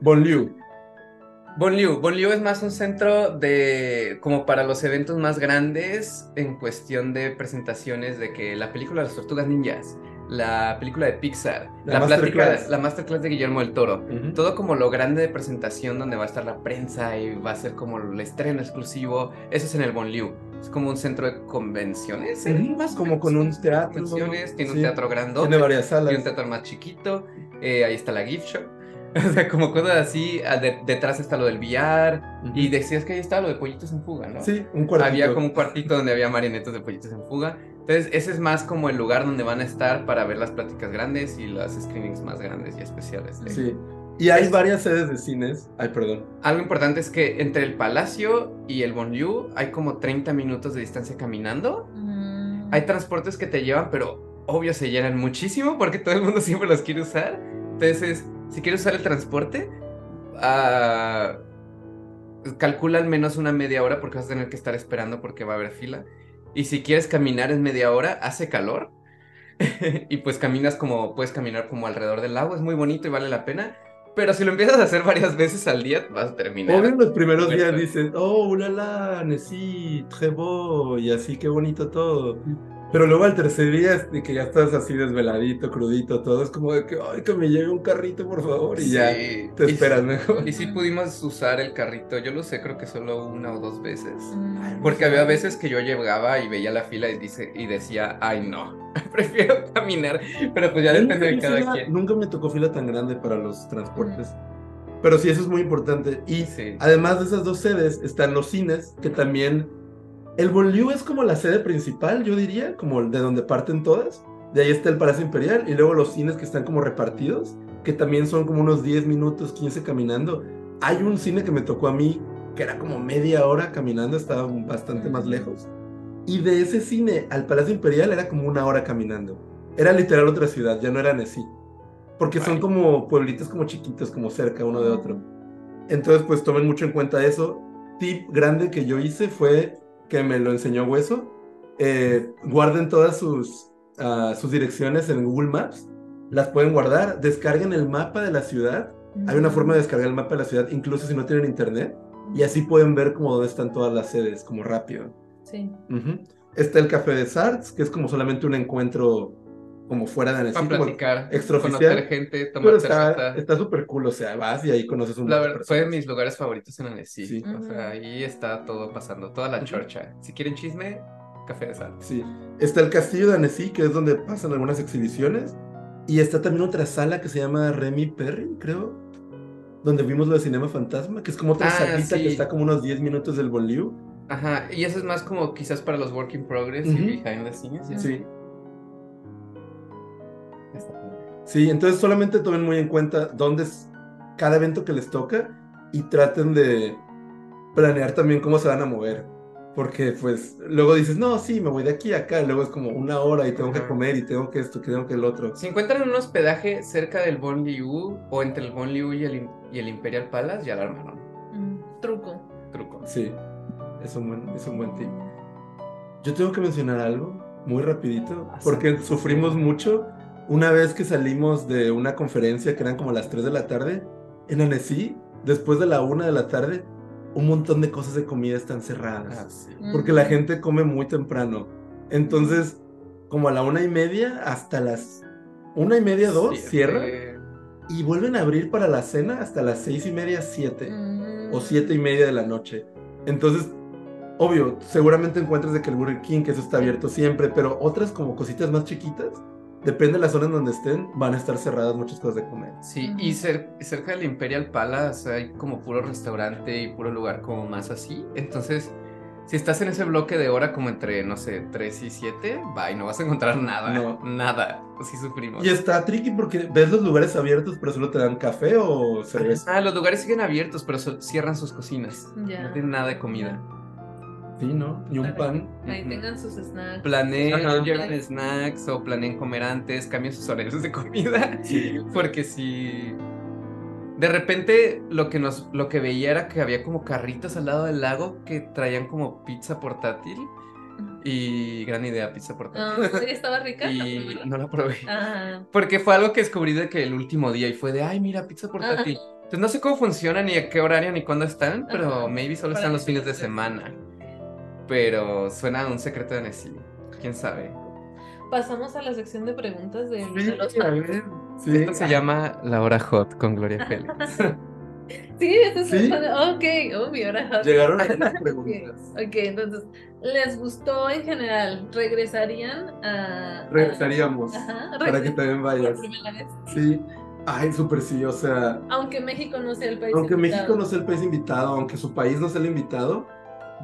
Bonlieu. Bonlieu. Bonlieu es más un centro de, como para los eventos más grandes en cuestión de presentaciones de que la película de las tortugas ninjas, la película de Pixar, La la, plática, masterclass. la masterclass de Guillermo del Toro. Todo como lo grande de presentación donde va a estar la prensa y va a ser como el estreno exclusivo. Eso es en el Bonlieu. Es como un centro de convenciones. ¿eh? Más como menos. con un teatro, Convenciones, tiene sí. un teatro grandote. Tiene varias Tiene salas. un teatro más chiquito, eh, ahí está la gift shop, o sea, como cosas así, ah, de- detrás está lo del VR, Ujú. y decías que ahí estaba lo de pollitos en fuga, ¿no? Sí, un cuartito. Había como un cuartito donde había marionetas de pollitos en fuga, entonces ese es más como el lugar donde van a estar para ver las pláticas grandes y las screenings más grandes y especiales. de- Sí. Y hay Es- varias sedes de cines. Ay, perdón. Algo importante es que entre el palacio y el Bonlieu hay como 30 minutos de distancia caminando, Mm. Hay transportes que te llevan, pero obvio se llenan muchísimo porque todo el mundo siempre los quiere usar. Entonces, si quieres usar el transporte, ah, calcula al menos una media hora porque vas a tener que estar esperando porque va a haber fila. Y si quieres caminar en media hora, hace calor. y pues caminas como, puedes caminar como alrededor del lago, es muy bonito y vale la pena. Pero si lo empiezas a hacer varias veces al día, vas a terminar. Obvio en los primeros días dicen, oh, ulala, Nessie, très beau, y así, qué bonito todo. Pero luego al tercer día, es de que ya estás así desveladito, crudito, todo, es como de que, ay, que me lleve un carrito, por favor, y ya Sí. te Y- esperas mejor. Y sí pudimos usar el carrito, yo lo usé creo que solo una o dos veces. Mm. Porque había veces que yo llegaba y veía la fila y, dice, y decía, ay no, prefiero caminar, pero pues ya Nunca depende de cada fila- quien. Nunca me tocó fila tan grande para los transportes. Pero sí, eso es muy importante. Y Sí. además de esas dos sedes, están los cines, que también... El Bonlieu es como la sede principal, yo diría, como de donde parten todas. De ahí está el Palacio Imperial y luego los cines que están como repartidos, que también son como unos 10 minutos, 15 caminando. Hay un cine que me tocó a mí, que era como media hora caminando, estaba bastante más lejos. Y de ese cine al Palacio Imperial era como una hora caminando. Era literal otra ciudad, ya no era Nessie. Porque son como pueblitos como chiquitos, como cerca uno de otro. Entonces, pues tomen mucho en cuenta eso. Tip grande que yo hice fue que me lo enseñó Hueso. eh, guarden todas sus, ah, sus direcciones en Google Maps. Las pueden guardar. Descarguen el mapa de la ciudad. Hay una forma de descargar el mapa de la ciudad, incluso si no tienen internet. Y así pueden ver como dónde están todas las sedes, como rápido. Sí. Está el Café de Sarts, que es como solamente un encuentro como fuera de Annecy. Para platicar, conocer gente, Pero tomar está cerveza. está súper cool, o sea, vas y ahí conoces un La verdad, fue de mis lugares favoritos en Annecy. Sí. O sea, ahí está todo pasando, toda la chorcha. Si quieren chisme, café de sal. Sí. Está el castillo de Annecy, que es donde pasan algunas exhibiciones. Y está también otra sala que se llama Remy Perry, creo. Donde vimos lo de Cinema Fantasma, que es como otra Ah, salita sí. que está como unos 10 minutos del Bonlieu. Ajá, y eso es más como quizás para los work in progress Ujú. y behind the scenes. y así. Sí. Sí, entonces solamente tomen muy en cuenta dónde es cada evento que les toca y traten de planear también cómo se van a mover. Porque pues luego dices, no, sí, me voy de aquí a acá, luego es como una hora y tengo que Ajá. comer y tengo que esto, que tengo que el otro. Si encuentran un hospedaje cerca del Bon Liu o entre el Bon Liu y el, y el Imperial Palace, ya la armaron. Mm, truco. Truco. Sí, es un buen, es un buen tip. Yo tengo que mencionar algo muy rapidito, porque sufrimos mucho una vez que salimos de una conferencia que eran como las 3 de la tarde, en Annecy, después de la 1 de la tarde, un montón de cosas de comida están cerradas, Ah, sí. porque la Mm. gente come muy temprano. Entonces, como a la una y media hasta las una y media, dos, este, y vuelven a abrir para la cena hasta las seis y media, siete Mm. o siete y media de la noche. Entonces, obvio, seguramente encuentras de que el Burger King, que eso está abierto siempre, pero otras como cositas más chiquitas, depende de la zona en donde estén, van a estar cerradas muchas cosas de comer. Sí, y cer- cerca del Imperial Palace hay como puro restaurante y puro lugar como más así. Entonces, si estás en ese bloque de hora como entre, no sé, 3 y 7, bye, no vas a encontrar nada. No. Nada. Así sufrimos. Y está tricky porque ves los lugares abiertos, pero solo te dan café o cerveza. Ah, los lugares siguen abiertos, pero so- cierran sus cocinas. Ya. No tienen nada de comida. Sí, ¿no? Y un pan. Ahí Ujú. tengan sus snacks. Planeen, Ajá. lleven snacks o planeen comer antes, cambien sus horarios de comida. Sí. Porque si de repente lo que nos lo que veía era que había como carritos al lado del lago que traían como pizza portátil y gran idea pizza Ah, portátil. ¿Estaba rica? y no la probé. Ah, Porque fue algo que descubrí de que el último día y fue de, ay, mira, pizza portátil. Entonces no sé cómo funciona ni a qué horario ni cuándo están, pero Ajá. maybe solo Para están los fines de semana. Pero suena a un secreto de Nessie. ¿Quién sabe? pasamos a la sección de preguntas de, de los. Sí. Esto se llama La Hora Hot con Gloria Félix. Sí, eso es Sí. Ok, oh, mi hora hot. Llegaron algunas Ok, preguntas. ok, entonces, ¿les gustó en general? ¿Regresarían a...? Regresaríamos. Ajá, Para que también por vayas. primera vez. Sí. Ay, súper sí, o sea, Aunque México no sea el país aunque invitado. México no sea el país invitado, aunque su país no sea el invitado,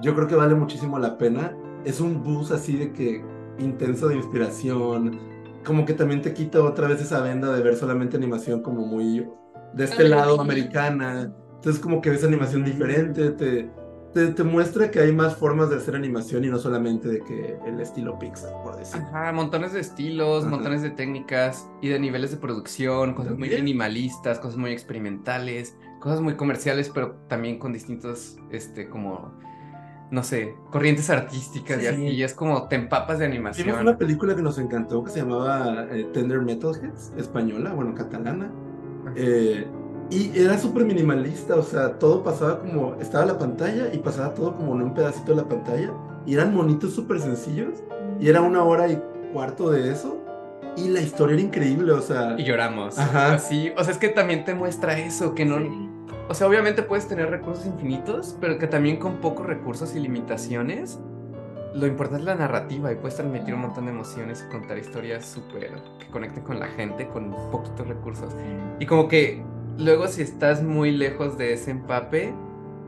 yo creo que vale muchísimo la pena. Es un bus así de que intenso de inspiración, como que también te quita otra vez esa venda de ver solamente animación como muy de este lado americana. Entonces como que ves animación diferente, te, te, te muestra que hay más formas de hacer animación y no solamente de que el estilo Pixar, por decir. Ajá, montones de estilos, Ajá. montones de técnicas y de niveles de producción, cosas muy También. minimalistas, cosas muy experimentales, cosas muy comerciales, pero también con distintos, este, como, no sé, corrientes artísticas y Sí. así. Y es como te empapas de Vimos animación. una película que nos encantó que se llamaba eh, Tender Metalheads, española, bueno, catalana. eh, y era súper minimalista, o sea, todo pasaba como, estaba la pantalla y pasaba todo como en un pedacito de la pantalla. Y eran monitos súper sencillos. Y era una hora y cuarto de eso. Y la historia era increíble, o sea. Y lloramos. Ajá. Así, o sea, es que también te muestra eso, que no... Sí. O sea, obviamente puedes tener recursos infinitos, pero que también con pocos recursos y limitaciones, lo importante es la narrativa y puedes transmitir un montón de emociones y contar historias súper que conecten con la gente con poquitos recursos. Y como que luego si estás muy lejos de ese empape,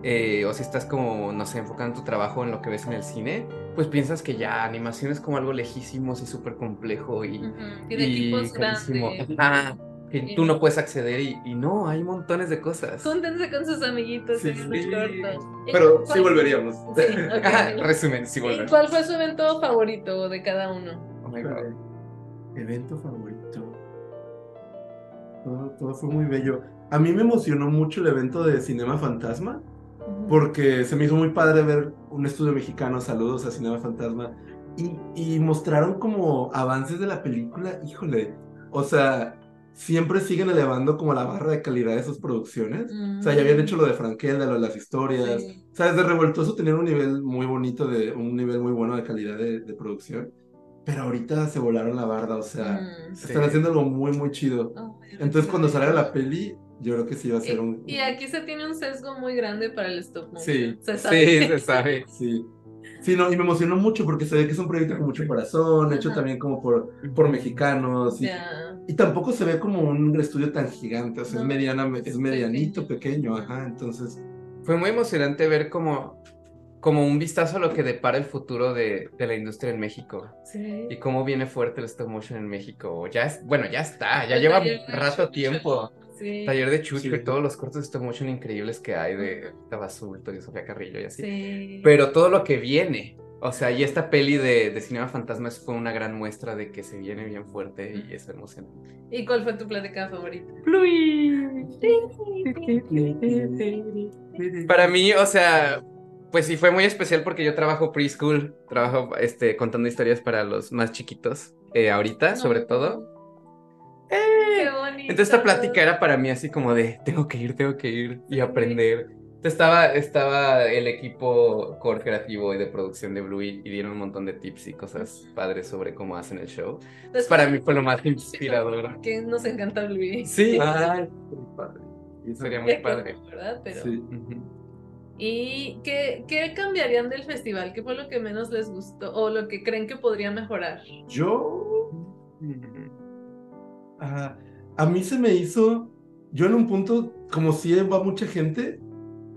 eh, o si estás como, no sé, enfocando tu trabajo en lo que ves en el cine, pues piensas que ya animación es como algo lejísimo y súper complejo y, Ujú, Y de equipos carísimo. grandes. Ajá, Y- tú no puedes acceder y, y no, hay montones de cosas. Júntense con sus amiguitos Sí, en sí. cortos. ¿Y Pero sí volveríamos. Sí, ok. Ajá, resumen, sí, ¿Y volver. cuál fue su evento favorito de cada uno? Oh my God. Evento favorito. Todo, todo fue muy bello. A mí me emocionó mucho el evento de Cinema Fantasma. Porque se me hizo muy padre ver un estudio mexicano, saludos a Cinema Fantasma, y, y mostraron como avances de la película, híjole, o sea, siempre siguen elevando como la barra de calidad de sus producciones, o sea, ya habían hecho lo de Frankelda, lo de las historias, Sí. o sea, desde Revoltoso tenían un nivel muy bonito, de un nivel muy bueno de calidad de, de producción, pero ahorita se volaron la barda, o sea, Mm. están Sí. haciendo algo muy, muy chido. Oh, Entonces cuando salga la peli, yo creo que sí va a ser Y, un... y aquí se tiene un sesgo muy grande para el stop motion. Sí, se sabe. Sí, se sabe. Sí. Sí, no, y me emocionó mucho porque se ve que es un proyecto con mucho corazón, hecho también como por, por mexicanos. Y, y tampoco se ve como un estudio tan gigante, o sea, es, mediana, es medianito, pequeño. pequeño, ajá. Entonces, Fue muy emocionante ver como, como un vistazo a lo que depara el futuro de, de la industria en México. Sí. Y cómo viene fuerte el stop motion en México. Ya es, bueno, ya está, ya El lleva rato tiempo. Sí. Taller de Chucho Sí. y todos los cortos de stop motion increíbles que hay de Tabazulto y Sofía Carrillo y así. Sí. Pero todo lo que viene, o sea, y esta peli de, de Cinema Fantasmas fue una gran muestra de que se viene bien fuerte y es emocionante. ¿Y cuál fue tu plática favorita? Para mí, o sea, pues sí fue muy especial porque yo trabajo preschool, trabajo este, contando historias para los más chiquitos, eh, ahorita sobre No. todo. Qué bonito. Entonces esta plática era para mí así como de, tengo que ir, tengo que ir y aprender. Entonces estaba, estaba el equipo core creativo y de producción de Bluey y dieron un montón de tips y cosas padres sobre cómo hacen el show. Después- Para mí fue lo más inspirador. Que nos encanta Bluey. Sí, ay, qué padre. Sería muy padre. ¿Verdad? Pero... Sí. ¿Y qué, qué cambiarían del festival? ¿Qué fue lo que menos les gustó o lo que creen que podría mejorar? Yo, a mí se me hizo, yo en un punto, como si va mucha gente,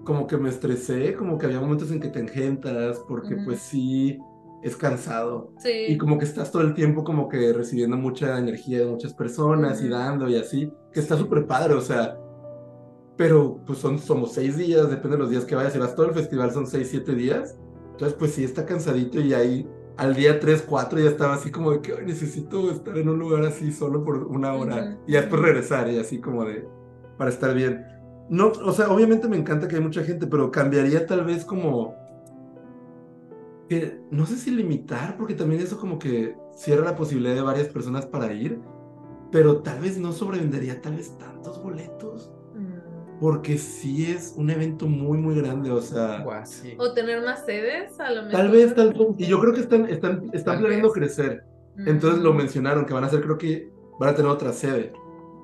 como que me estresé, como que había momentos en que te engentas, porque Ujú. pues sí, es cansado. Sí. Y como que estás todo el tiempo como que recibiendo mucha energía de muchas personas y Ujú. dando y así, que está súper padre, o sea, pero pues son, somos seis días, depende de los días que vayas, si vas todo el festival son seis, siete días, entonces pues sí está cansadito y ahí al día tres, cuatro ya estaba así como de que "Ay, necesito estar en un lugar así solo por una hora Ujú, y después regresar y así como de, para estar bien. No, o sea, obviamente me encanta que hay mucha gente, pero cambiaría tal vez como que no sé si limitar, porque también eso como que cierra la posibilidad de varias personas para ir, pero tal vez no sobrevendería tal vez tantos boletos. Porque sí es un evento muy, muy grande, o sea, sí. O tener más sedes, a lo mejor. tal vez, tal vez, y yo creo que están, están, están planeando vez. crecer, entonces lo mencionaron, que van a hacer, creo que van a tener otra sede.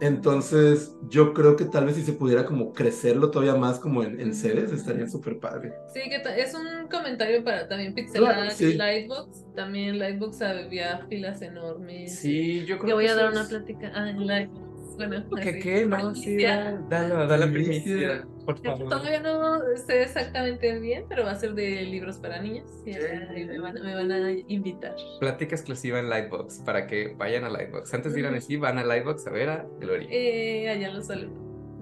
Entonces, yo creo que tal vez si se pudiera como crecerlo todavía más como en, en sedes, estaría súper padre. Sí, que es un comentario para también Pixelar Claro, y sí. Lightbox. También Lightbox había filas enormes. Sí, yo creo Yo voy que a dar una plática. Ah, en Lightbox. Bueno, ¿Qué qué? No, sí, da- da la Primicia. por favor. Todavía no sé exactamente bien, pero va a ser de libros para niños. Y ahí me, van, me van a invitar. Plática exclusiva en Lightbox para que vayan a Lightbox. Antes de ir a. Nessie, van a Lightbox a ver a Gloria. Eh, allá los saludo.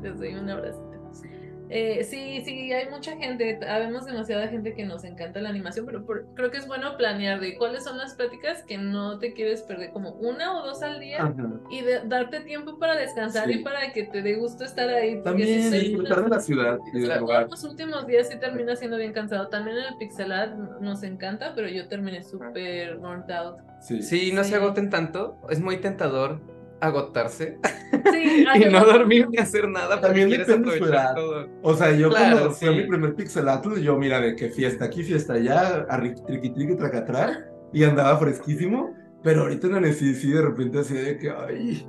Les doy un abrazo. Eh, sí, sí, hay mucha gente, habemos demasiada gente que nos encanta la animación, pero por- creo que es bueno planear de cuáles son las pláticas que no te quieres perder, como una o dos al día, Ajá. y de- darte tiempo para descansar Sí. y para que te dé gusto estar ahí. También si disfrutar de la ciudad y del lugar. Los últimos días sí termina siendo bien cansado. También en el Pixelat nos encanta, pero yo terminé súper burnt out. Sí. Sí, no Sí. se agoten tanto. Es muy tentador agotarse Sí, y no dormir ni hacer nada porque También quieres de su aprovechar todo. O sea, yo Claro, cuando sí. mi primer pixelatl, yo mira de que fiesta aquí, fiesta allá, a triqui triqui tracatrá, y andaba fresquísimo, pero ahorita en el sí, sí, de repente así de que, ay,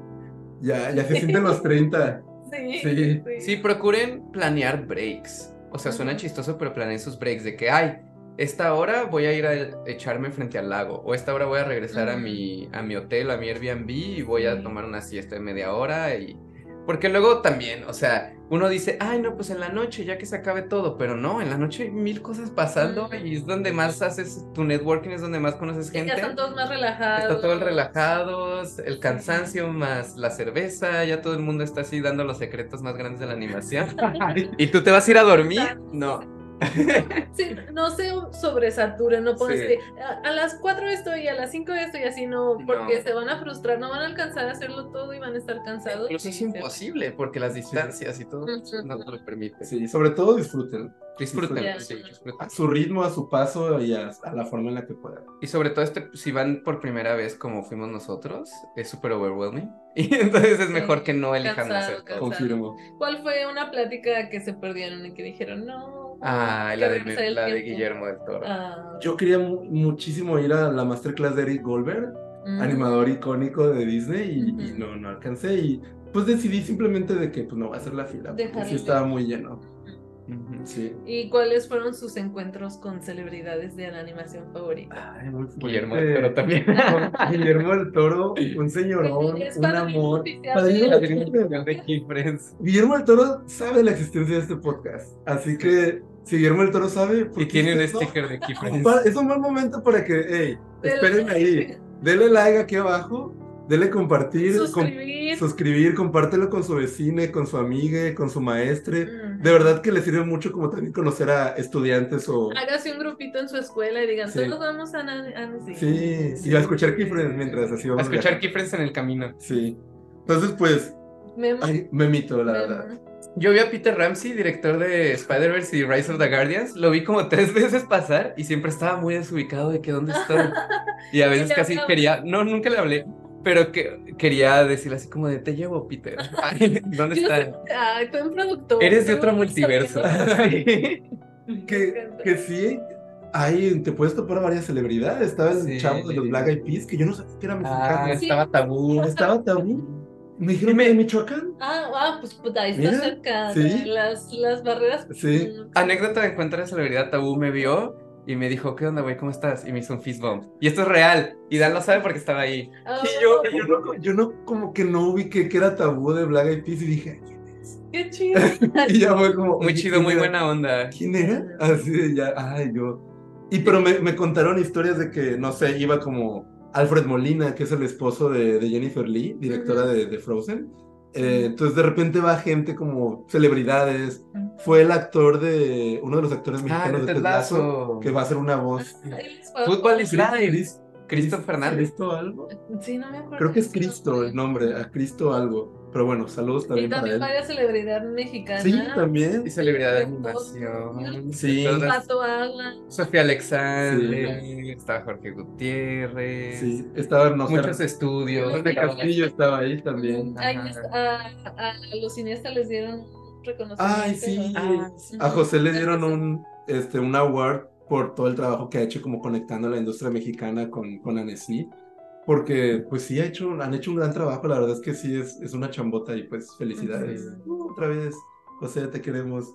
ya, ya se sienten los 30. Sí, Sí. Sí, procuren planear breaks. O sea, suena chistoso, pero planeen sus breaks de que, ay, esta hora voy a ir a echarme frente al lago, o esta hora voy a regresar a Ujú. mi, a mi hotel, a mi Airbnb, y voy a Sí. tomar una siesta de media hora y... Porque luego también, o sea, uno dice, ay, no, pues en la noche ya que se acabe todo, pero no, en la noche hay mil cosas pasando Ujú. y es donde más haces tu networking, es donde más conoces Y gente. ya están todos más relajados. Está todo el relajados, el cansancio más la cerveza, ya todo el mundo está así dando los secretos más grandes de la animación. ¿Y tú te vas a ir a dormir? No. Sí, no se sobresaturen, no pones Sí. a, a las 4 esto y a las 5 esto y así no, porque No. se van a frustrar, no van a alcanzar a hacerlo todo y van a estar cansados. Incluso es imposible porque las distancias y todo Ujú. no lo permiten. Sí, sobre todo disfruten Disfruten, sí, disfruten. a su ritmo, a su paso y a, a la forma en la que puedan. Y sobre todo este, si van por primera vez como fuimos nosotros, es súper overwhelming. Y entonces es Sí. mejor que no elijan Cansado, hacer. Confirmo. ¿Cuál fue una plática que se perdieron y que dijeron, no? Ah, la de, la de tiempo"? Guillermo del Toro. Ah, Yo quería mu- muchísimo ir a la masterclass de Eric Goldberg, Mm. animador icónico de Disney y, no, no alcancé y pues decidí simplemente de que pues no va a hacer la fila, porque sí estaba muy lleno. Sí. ¿Y cuáles fueron sus encuentros con celebridades de la animación favorita? Ay, Guillermo del Toro también. Guillermo del Toro, un señorón, Es un amor. Padrino de-. Guillermo del Toro sabe la existencia de este podcast, así que si Guillermo del Toro sabe, ¿por Y tiene un sticker de Key Friends. Pa- Es un buen momento para que, hey, esperen ahí, denle like aquí abajo, denle compartir, com- Suscribir. suscribir, compártelo con su vecine, con su amiga, con su maestre. Mm. De verdad que le sirve mucho como también conocer a estudiantes o... Hágase un grupito en su escuela y digan, Sí. todos vamos a... a- sí. Sí, y a escuchar Keyfriends mientras así A vamos escuchar viajando. Key Friends en el camino. Sí. Entonces, pues, Memo, ay, me mito, la memo. verdad. Yo vi a Peter Ramsey, director de Spider-Verse y Rise of the Guardians. Lo vi como tres veces pasar y siempre estaba muy desubicado de que dónde estoy. Y a veces casi quería, no, nunca le hablé, pero que quería decirle así como de te llevo, Peter. Ay, ¿Dónde Yo estás? Ay, fue un productor. Eres de otro multiverso. Que, que sí, ahí te puedes topar a varias celebridades. Estaba el Sí. chavo de los Black Eyed Peas, que yo no sabía que era Ah, mexicano. estaba tabú. Estaba tabú. Me dijeron que de Michoacán. Ah, ah, pues puta, ahí está Mira, cerca. sí. Las, las barreras. Sí. mm, Anécdota de encuentro de celebridad tabú me vio y me dijo, ¿qué onda, güey? ¿Cómo estás? Y me hizo un fist bump. Y esto es real. Y Dan lo sabe porque estaba ahí. ah, Y yo, yo, no, yo no, como que no ubiqué que era tabú de Black Eyed Peas y dije, "¿Quién es?". Qué chido. y ya fue como, Muy "Oye, chido, ¿quién muy era? buena onda. ¿Quién era? Así de ya, ay, yo. Y pero me, me contaron historias de que, no sé, iba como Alfred Molina, que es el esposo de, de Jennifer Lee, directora Ujú. de, de Frozen. Eh, entonces de repente va gente como celebridades. Fue el actor de, uno de los actores Ah, mexicanos de de Ted que va a ser una voz. Les va. Fútbol is Cristo Cris- Fernández. ¿Cristo algo? Sí, no me acuerdo. Creo que es Cristo el nombre, a Cristo algo. Pero bueno, saludos Y también para también él. varias celebridades mexicanas. Sí, también. Y celebridad de animación. Sí. Pato Alan. Sofía Alexander, estaba Jorge Gutiérrez. Sí, estaba, no Muchos estudios. Jorge Castillo estaba ahí también. Ahí Ajá. está, a, a los cineastas les dieron reconocimiento. Ay, sí. Ah, A José le dieron un, este, un award por todo el trabajo que ha hecho como conectando a la industria mexicana con, con Annecy. Porque pues sí ha hecho, han hecho un gran trabajo, la verdad es que sí es, es una chambota y pues felicidades. Uh, otra vez, José, te queremos.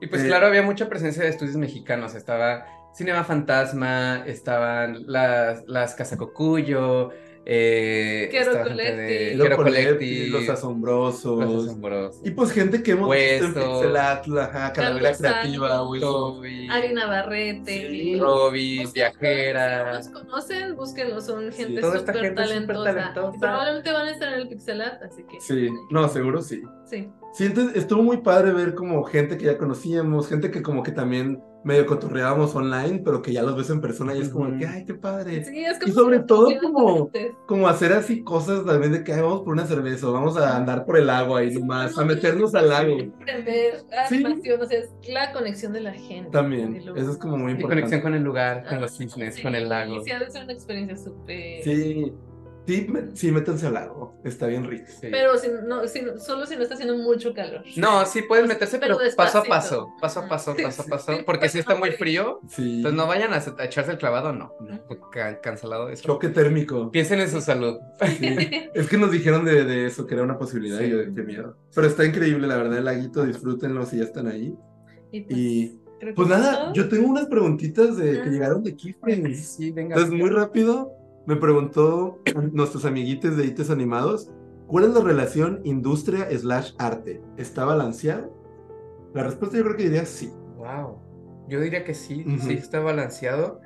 Y pues Eh, claro, había mucha presencia de estudios mexicanos. Estaba Cinema Fantasma, estaban las, las Casacocuyo, eh, Collective. Collective, Los Asombrosos. Los Asombrosos. Y pues gente que hemos visto en Hueso. Pixelatl, ajá, Calavera Creativa. Toby, Ari Navarrete. Sí. Robis, Busquen, Si los conocen, búsquenlos, son gente súper talentosa. talentosa. Y probablemente van a estar en el Pixelat, así que. Sí, no, seguro sí. Sí. Sí, entonces estuvo muy padre ver como gente que ya conocíamos, gente que como que también medio cotorreábamos online, pero que ya los ves en persona y es como que, ay, qué padre. Sí, es como Y sobre todo como-. Como hacer así cosas también de que "Ay, vamos por una cerveza, o vamos a andar por el agua y nomás, a meternos al lago. Entender, Sí. o sea, es la conexión de la gente. También, eso es como muy Y importante. conexión con el lugar, con Ah, los cisnes, sí, con el lago. Sí, ha de ser una experiencia súper. Sí, sí, me- sí, métanse al lago, está bien rico. Sí. Pero si no, si, solo si no está haciendo mucho calor. No, sí pueden meterse, pero, Pero paso a paso, paso a paso, paso a paso, sí, porque si está muy frío, Sí, entonces no vayan a, a echarse el clavado, no, no, ca- cancelado eso. choque térmico. Piensen en su salud. Sí. Es que nos dijeron de, de eso, que era una posibilidad y yo qué miedo. Pero está increíble, la verdad, el laguito, disfrútenlo si ya están ahí. Y pues, Y creo pues nada, todo. yo tengo unas preguntitas de, que llegaron de Keyframes. Sí, venga. Entonces, muy rápido, me preguntó nuestros amiguitos de ITES Animados, ¿cuál es la relación industria slash arte? ¿Está balanceado? La respuesta yo creo que diría sí. Wow. Yo diría que sí, sí está balanceado.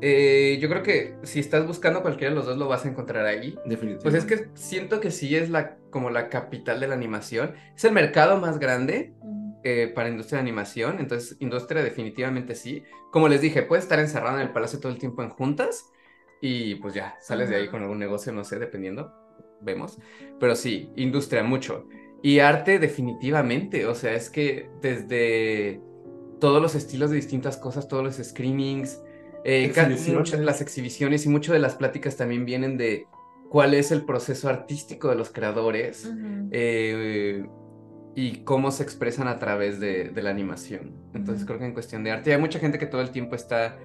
Eh, yo creo que si estás buscando cualquiera de los dos lo vas a encontrar ahí. Definitivamente. Pues es que siento que sí es la como la capital de la animación. Es el mercado más grande eh, para industria de animación, entonces industria definitivamente sí. Como les dije, puedes estar encerrado en el palacio todo el tiempo en juntas y pues ya, sales de ahí con algún negocio, no sé, dependiendo, vemos. Pero sí, industria mucho. Y arte definitivamente, o sea, es que desde todos los estilos de distintas cosas, todos los screenings, eh, muchas- las exhibiciones y mucho de las pláticas también vienen de cuál es el proceso artístico de los creadores eh, y cómo se expresan a través de, de la animación. Entonces Ujú. creo que en cuestión de arte hay mucha gente que todo el tiempo está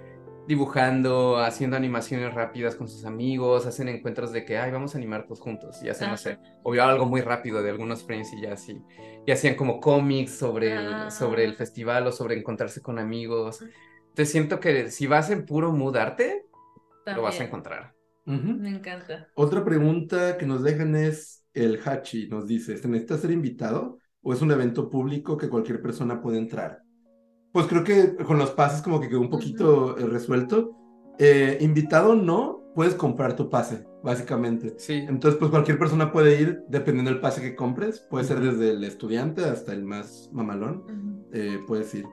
dibujando, haciendo animaciones rápidas con sus amigos, hacen encuentros de que, ay, vamos a animar todos juntos, y hacen, no sé, o algo muy rápido de algunos frames y ya así, y hacían como cómics sobre, el, sobre el Ah. festival o sobre encontrarse con amigos. Entonces siento que si vas en puro mood arte, lo vas a encontrar. Me encanta. Otra pregunta que nos dejan es, el Hachi nos dice, ¿se necesita ser invitado o es un evento público que cualquier persona puede entrar? Pues creo que con los pases como que quedó un poquito eh, resuelto. Eh, invitado no, puedes comprar tu pase, básicamente. Sí. Entonces, pues cualquier persona puede ir dependiendo del pase que compres. Puede ser Ujú. desde el estudiante hasta el más mamalón. Ujú. eh, puedes ir.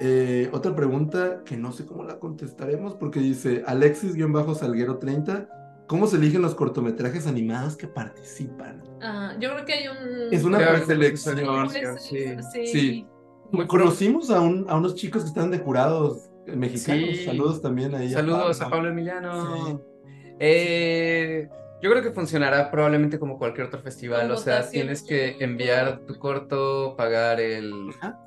Eh, otra pregunta que no sé cómo la contestaremos porque dice Alexis-Salguero30, ¿cómo se eligen los cortometrajes animados que participan? Ah, yo creo que hay un... Es una preselección. Sí. sí. Sí. Muy Conocimos a, un- a unos chicos que estaban de jurados eh, mexicanos. Sí. Saludos también ahí. Saludos a Pablo. Pablo Emiliano. Eh, yo creo que funcionará probablemente como cualquier otro festival, o sea, votación. tienes que enviar tu corto, pagar el,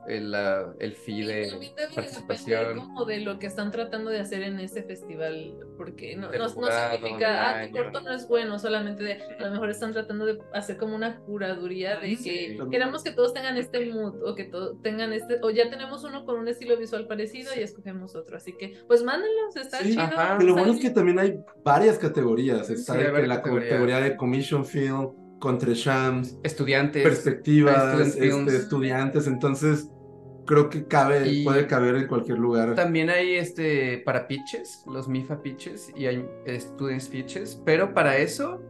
el, la- el fee de También debe depender participación. como de lo que están tratando de hacer en ese festival, porque no, no, no jurado, significa, ah, tu corto no es bueno, solamente de, a lo mejor están tratando de hacer como una curaduría de Sí. que queremos que todos tengan este mood, o que todos tengan este, o ya tenemos uno con un estilo visual parecido y escogemos otro, así que, pues mándenlos, está Sí, chido. ajá. Lo bueno es que también hay varias categorías. Está Sí, la categorías. categoría de Commission Film, Contre Shams, Estudiantes. perspectivas, este, estudiantes, entonces creo que cabe, Y- puede caber en cualquier lugar. También hay este para pitches, los MIFA pitches y hay students pitches, pero para eso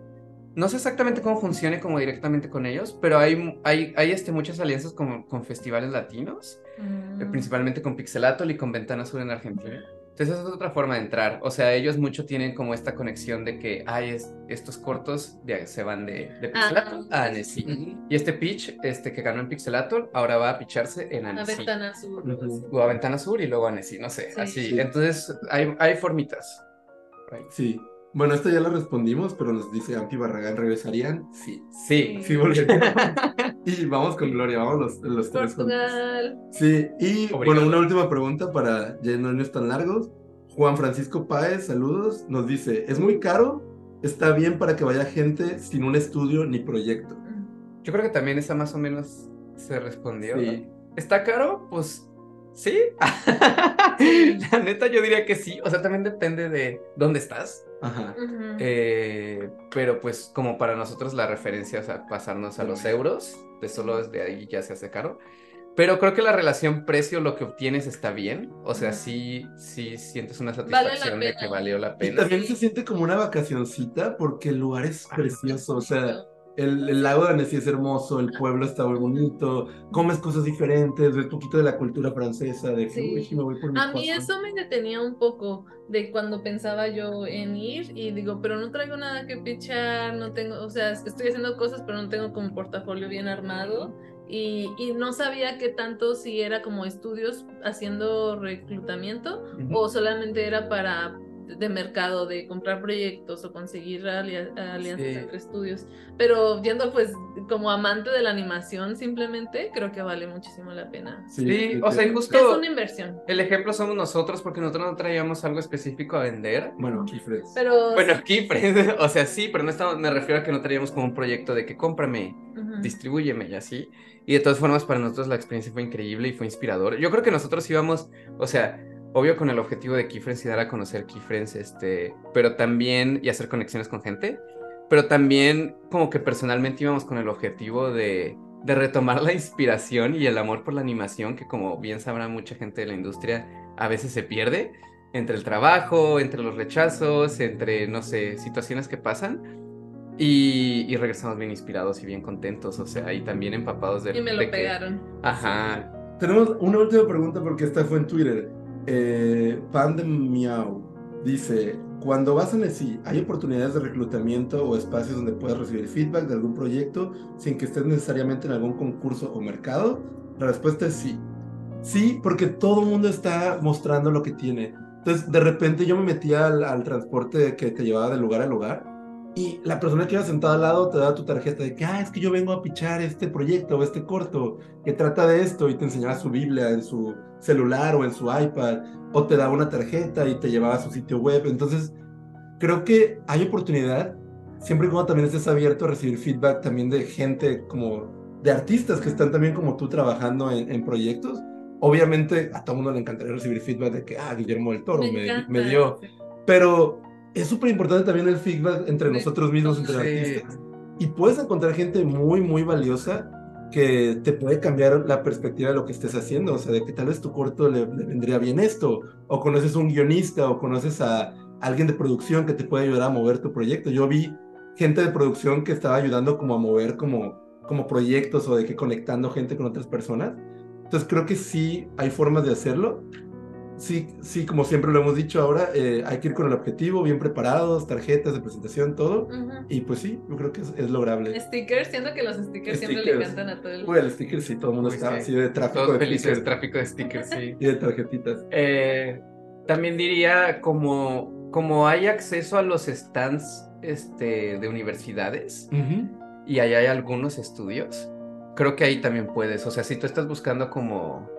no sé exactamente cómo funcione como directamente con ellos, pero hay, hay, hay este, muchas alianzas con, con festivales latinos, Mm. principalmente con Pixelatl y con Ventana Sur en Argentina. Entonces esa es otra forma de entrar. O sea, ellos mucho tienen como esta conexión de que hay es- estos cortos de, se van de, de Pixelatl Ah, a Annecy. Y este pitch este, que ganó en Pixelatl ahora va a pitcharse en Annecy. ventana azul. o Ujú. así. O a Ventana Sur y luego a Annecy, no sé, Sí. así. Sí. Entonces hay, hay formitas. Right. Sí. Bueno, esta ya la respondimos, pero nos dice Ampi Barragán, ¿regresarían? Sí. Sí. Sí, volveríamos. y vamos con Gloria, vamos los, los tres juntos. Portugal. Sí, y Obrigado. bueno, una última pregunta para ya no irnos tan largos. Juan Francisco Páez, saludos, nos dice, ¿es muy caro? Está bien para que vaya gente sin un estudio ni proyecto. Yo creo que también esa más o menos se respondió. Sí. ¿Está caro? Pues sí. La neta yo diría que sí. O sea, también depende de dónde estás. Ajá. Eh, pero pues como para nosotros la referencia, o sea, pasarnos a los euros, de solo desde ahí ya se hace caro. Pero creo que la relación precio, lo que obtienes está bien. O sea, sí, sí sientes una satisfacción de que valió la Y pena. también se siente como una vacacioncita porque el lugar es precioso, o sea, el, el lago de Annecy es hermoso, el pueblo está muy bonito, comes cosas diferentes, ves poquito de la cultura francesa, de que, Sí. uy, me voy por mi A mí croissant". eso me detenía un poco de cuando pensaba yo en ir y digo, pero no traigo nada que pichar, no tengo, o sea, estoy haciendo cosas, pero no tengo como portafolio bien armado y, y no sabía qué tanto si era como estudios haciendo reclutamiento Ujú. o solamente era para de mercado, de comprar proyectos o conseguir alia- alianzas Sí. entre estudios. Pero viendo pues como amante de la animación simplemente, creo que vale muchísimo la pena. Sí, o sea, y Es justo una inversión. el ejemplo somos nosotros porque nosotros no traíamos algo específico a vender. Bueno, Kifres. Pero Bueno, aquí, o sea, sí, pero no estamos, me refiero a que no traíamos como un proyecto de que cómprame, Ujú. distribúyeme y así. Y de todas formas, para nosotros la experiencia fue increíble y fue inspirador. Yo creo que nosotros íbamos, o sea, obvio con el objetivo de Keyfriends y dar a conocer Keyfriends, este, pero también, y hacer conexiones con gente, pero también como que personalmente íbamos con el objetivo de, de retomar la inspiración y el amor por la animación, que como bien sabrá mucha gente de la industria, a veces se pierde entre el trabajo, entre los rechazos, entre, no sé, situaciones que pasan. Y, y regresamos bien inspirados y bien contentos, o sea, y también empapados de, Y me lo de que- pegaron. Ajá. Tenemos una última pregunta porque esta fue en Twitter. Eh, Pan de Miau dice, cuando vas a Annecy, ¿hay oportunidades de reclutamiento o espacios donde puedas recibir feedback de algún proyecto sin que estés necesariamente en algún concurso o mercado? La respuesta es sí. Sí, porque todo el mundo está mostrando lo que tiene. Entonces, de repente yo me metía al, al transporte que te llevaba de lugar a lugar y la persona que iba sentada al lado te da tu tarjeta de que, ah, es que yo vengo a pichar este proyecto o este corto que trata de esto y te enseñaba su Biblia en su celular o en su iPad o te daba una tarjeta y te llevaba a su sitio web. Entonces, creo que hay oportunidad siempre y cuando también estés abierto a recibir feedback también de gente como de artistas que están también como tú trabajando en, proyectos. Obviamente a todo mundo le encantaría recibir feedback de que, ah, Guillermo del Toro me, me dio. Pero es súper importante también el feedback entre nosotros mismos, entre artistas. Y puedes encontrar gente muy, muy valiosa que te puede cambiar la perspectiva de lo que estés haciendo. O sea, de que tal vez tu corto le, vendría bien esto. O conoces un guionista o conoces a alguien de producción que te puede ayudar a mover tu proyecto. Yo vi gente de producción que estaba ayudando como a mover como, como proyectos o de que conectando gente con otras personas. Entonces creo que sí hay formas de hacerlo sí, sí, como siempre lo hemos dicho ahora, eh, hay que ir con el objetivo, bien preparados, tarjetas de presentación, todo. Y pues sí, yo creo que es, lograble. Stickers, siento que los stickers, siempre le encantan a todo el mundo. el sticker sí, todo el mundo está así de tráfico Todos de felices, tráfico de stickers, sí. y de tarjetitas. Eh, también diría como, como hay acceso a los stands este, de universidades y ahí hay algunos estudios, creo que ahí también puedes, o sea, si tú estás buscando como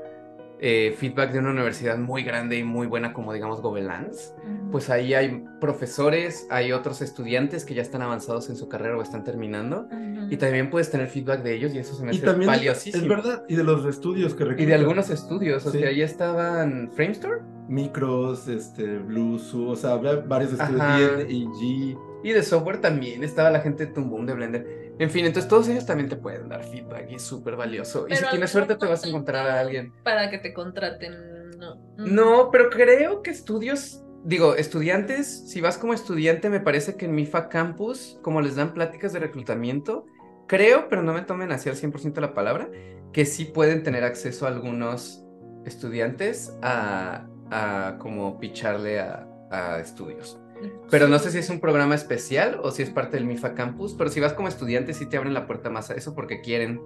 eh, feedback de una universidad muy grande y muy buena como digamos Gobelins, pues ahí hay profesores, hay otros estudiantes que ya están avanzados en su carrera o están terminando y también puedes tener feedback de ellos y eso se me hace valiosísimo. Es verdad, y de los estudios que Y de algunos estudios, o sea, ahí estaban Framestore. Micros, este, Blues, o sea, había varios estudios, y G. Y de software también estaba la gente de Tumbum, de Blender. En fin, entonces todos ellos también te pueden dar feedback y es súper valioso. y si tienes suerte te vas a encontrar a alguien. Para que te contraten, no. No, pero creo que estudios, digo, estudiantes, si vas como estudiante, me parece que en MIFA Campus, como les dan pláticas de reclutamiento, creo, pero no me tomen así al 100% la palabra, que sí pueden tener acceso a algunos estudiantes a, a como picharle a, a estudios. Pero no sé si es un programa especial o si es parte del MIFA Campus, pero si vas como estudiante sí te abren la puerta más a eso porque quieren,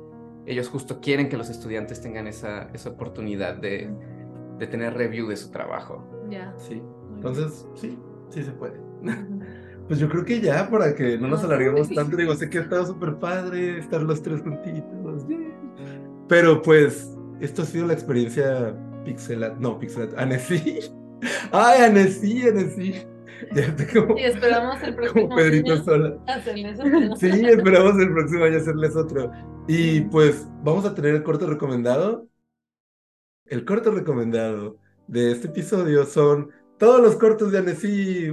ellos justo quieren que los estudiantes tengan esa, esa oportunidad de, de tener review de su trabajo. Ya. Sí. Entonces, sí, sí se puede. Pues yo creo que ya, para que no nos alarguemos tanto, digo, sé que ha estado súper padre estar los tres juntitos. Pero pues, esto ha sido la experiencia Pixelat, no, Pixelat, Annecy. Ay, Annecy, Annecy. y esperamos el próximo año hacerles otro. Sí, esperamos el próximo año hacerles otro. Y pues vamos a tener el corto recomendado. El corto recomendado de este episodio son todos los cortos de Annecy.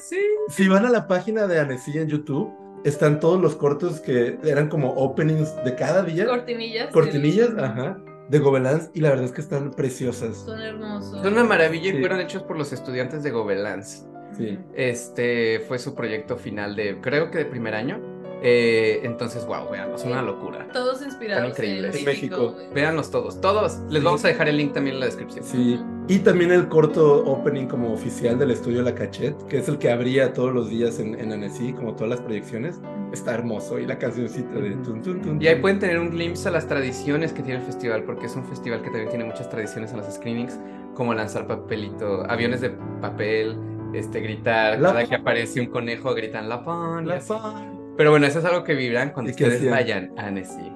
Sí. Si van a la página de Annecy en YouTube, están todos los cortos que eran como openings de cada día. Cortinillas. Cortinillas, ajá de Gobelins y la verdad es que están preciosas. Son hermosos. Son una maravilla y fueron hechos por los estudiantes de Gobelins. Sí. Este fue su proyecto final de, creo que de primer año. Eh, entonces, wow, veanlos, son una locura. Todos inspirados increíbles. en México. Véanlos todos, todos. Les vamos a dejar el link también en la descripción. Sí. Y también el corto opening como oficial del estudio La Cachette, que es el que abría todos los días en, en Annecy, como todas las proyecciones. Está hermoso. Y la cancioncita de tun, tun, tun, Y ahí pueden tener un glimpse a las tradiciones que tiene el festival, porque es un festival que también tiene muchas tradiciones en los screenings, como lanzar papelito, aviones de papel, este, gritar, cada que aparece un conejo gritan la pan. La pan. Pero bueno, eso es algo que vibran cuando ustedes vayan a Annecy.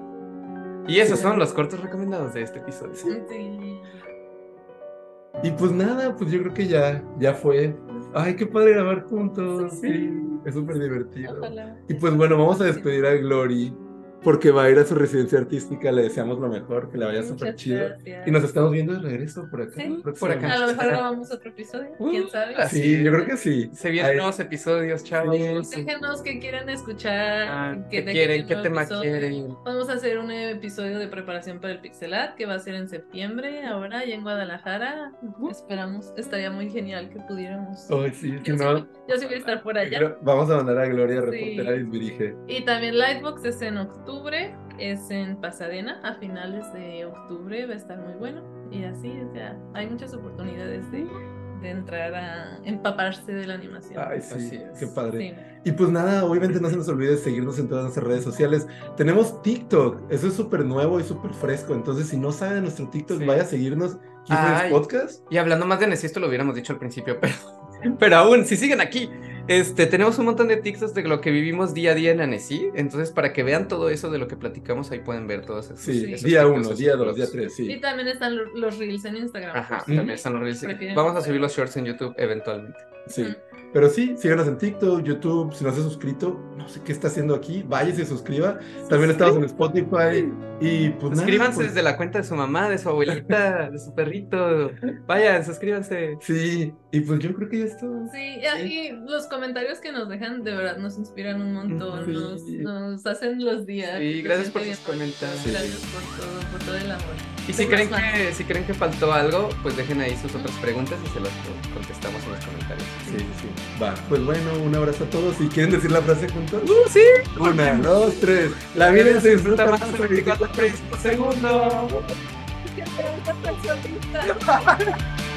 Y esos son los cortos recomendados de este episodio. Sí. Y pues nada, pues yo creo que ya, ya fue. Ay, qué padre grabar juntos. Sí, es súper divertido. Y pues bueno, vamos a despedir a Glory porque va a ir a su residencia artística, le deseamos lo mejor, que le vaya súper chido. Y nos estamos viendo de regreso por acá. por acá. A lo mejor grabamos otro episodio, quién uh, sabe. Sí, yo creo que sí. Se vienen nuevos episodios, chavos. Déjenos que quieran escuchar. Ah, ¿Qué quieren? ¿Qué tema quieren? Vamos a hacer un episodio de preparación para el Pixelat que va a ser en septiembre, ahora, y en Guadalajara. Esperamos, estaría muy genial que pudiéramos. Ay, sí, yo, no, sí, yo sí voy a estar por allá. Vamos a mandar a Gloria, reportera y dirige. Y también Lightbox es en octubre octubre, es en Pasadena, a finales de octubre va a estar muy bueno. Y así, o sea, hay muchas oportunidades de, de entrar a empaparse de la animación. Ay, sí, qué padre. Y pues nada, obviamente no se nos olvide seguirnos en todas nuestras redes sociales. Tenemos TikTok, eso es súper nuevo y súper fresco. Entonces, si no sabe de nuestro TikTok, vaya a seguirnos. Ay, podcast. Y hablando más de Nessie, esto lo hubiéramos dicho al principio, pero, pero aún, si siguen aquí, Este, tenemos un montón de TikToks de lo que vivimos día a día en Annecy. Entonces, para que vean todo eso de lo que platicamos, ahí pueden ver todos esos. Sí, esos día TikToks, uno, día dos, día tres, sí. Y también están lo- los reels en Instagram. Ajá, también están los reels. prefieren Vamos a subir los shorts en YouTube eventualmente. Sí. Pero sí, síganos en TikTok, YouTube, si no se ha suscrito, no sé qué está haciendo aquí, vaya y se suscriba. También estamos en Spotify y pues nada, Suscríbanse pues, desde la cuenta de su mamá, de su abuelita, de su perrito. Vayan, suscríbanse. Sí, y pues yo creo que ya está. Sí, y- los comentarios que nos dejan de verdad nos inspiran un montón, Sí. nos, nos hacen los días. Sí, gracias por sus comentarios. Sí. Gracias por todo, por todo el amor. Y si creen, que, si creen que faltó algo, pues dejen ahí sus otras preguntas y se las contestamos en los comentarios. Sí, sí. Va, pues bueno, un abrazo a todos. Si quieren decir la frase juntos, ¡Uh, sí! una, dos, tres. La vida se disfruta más en 24 frames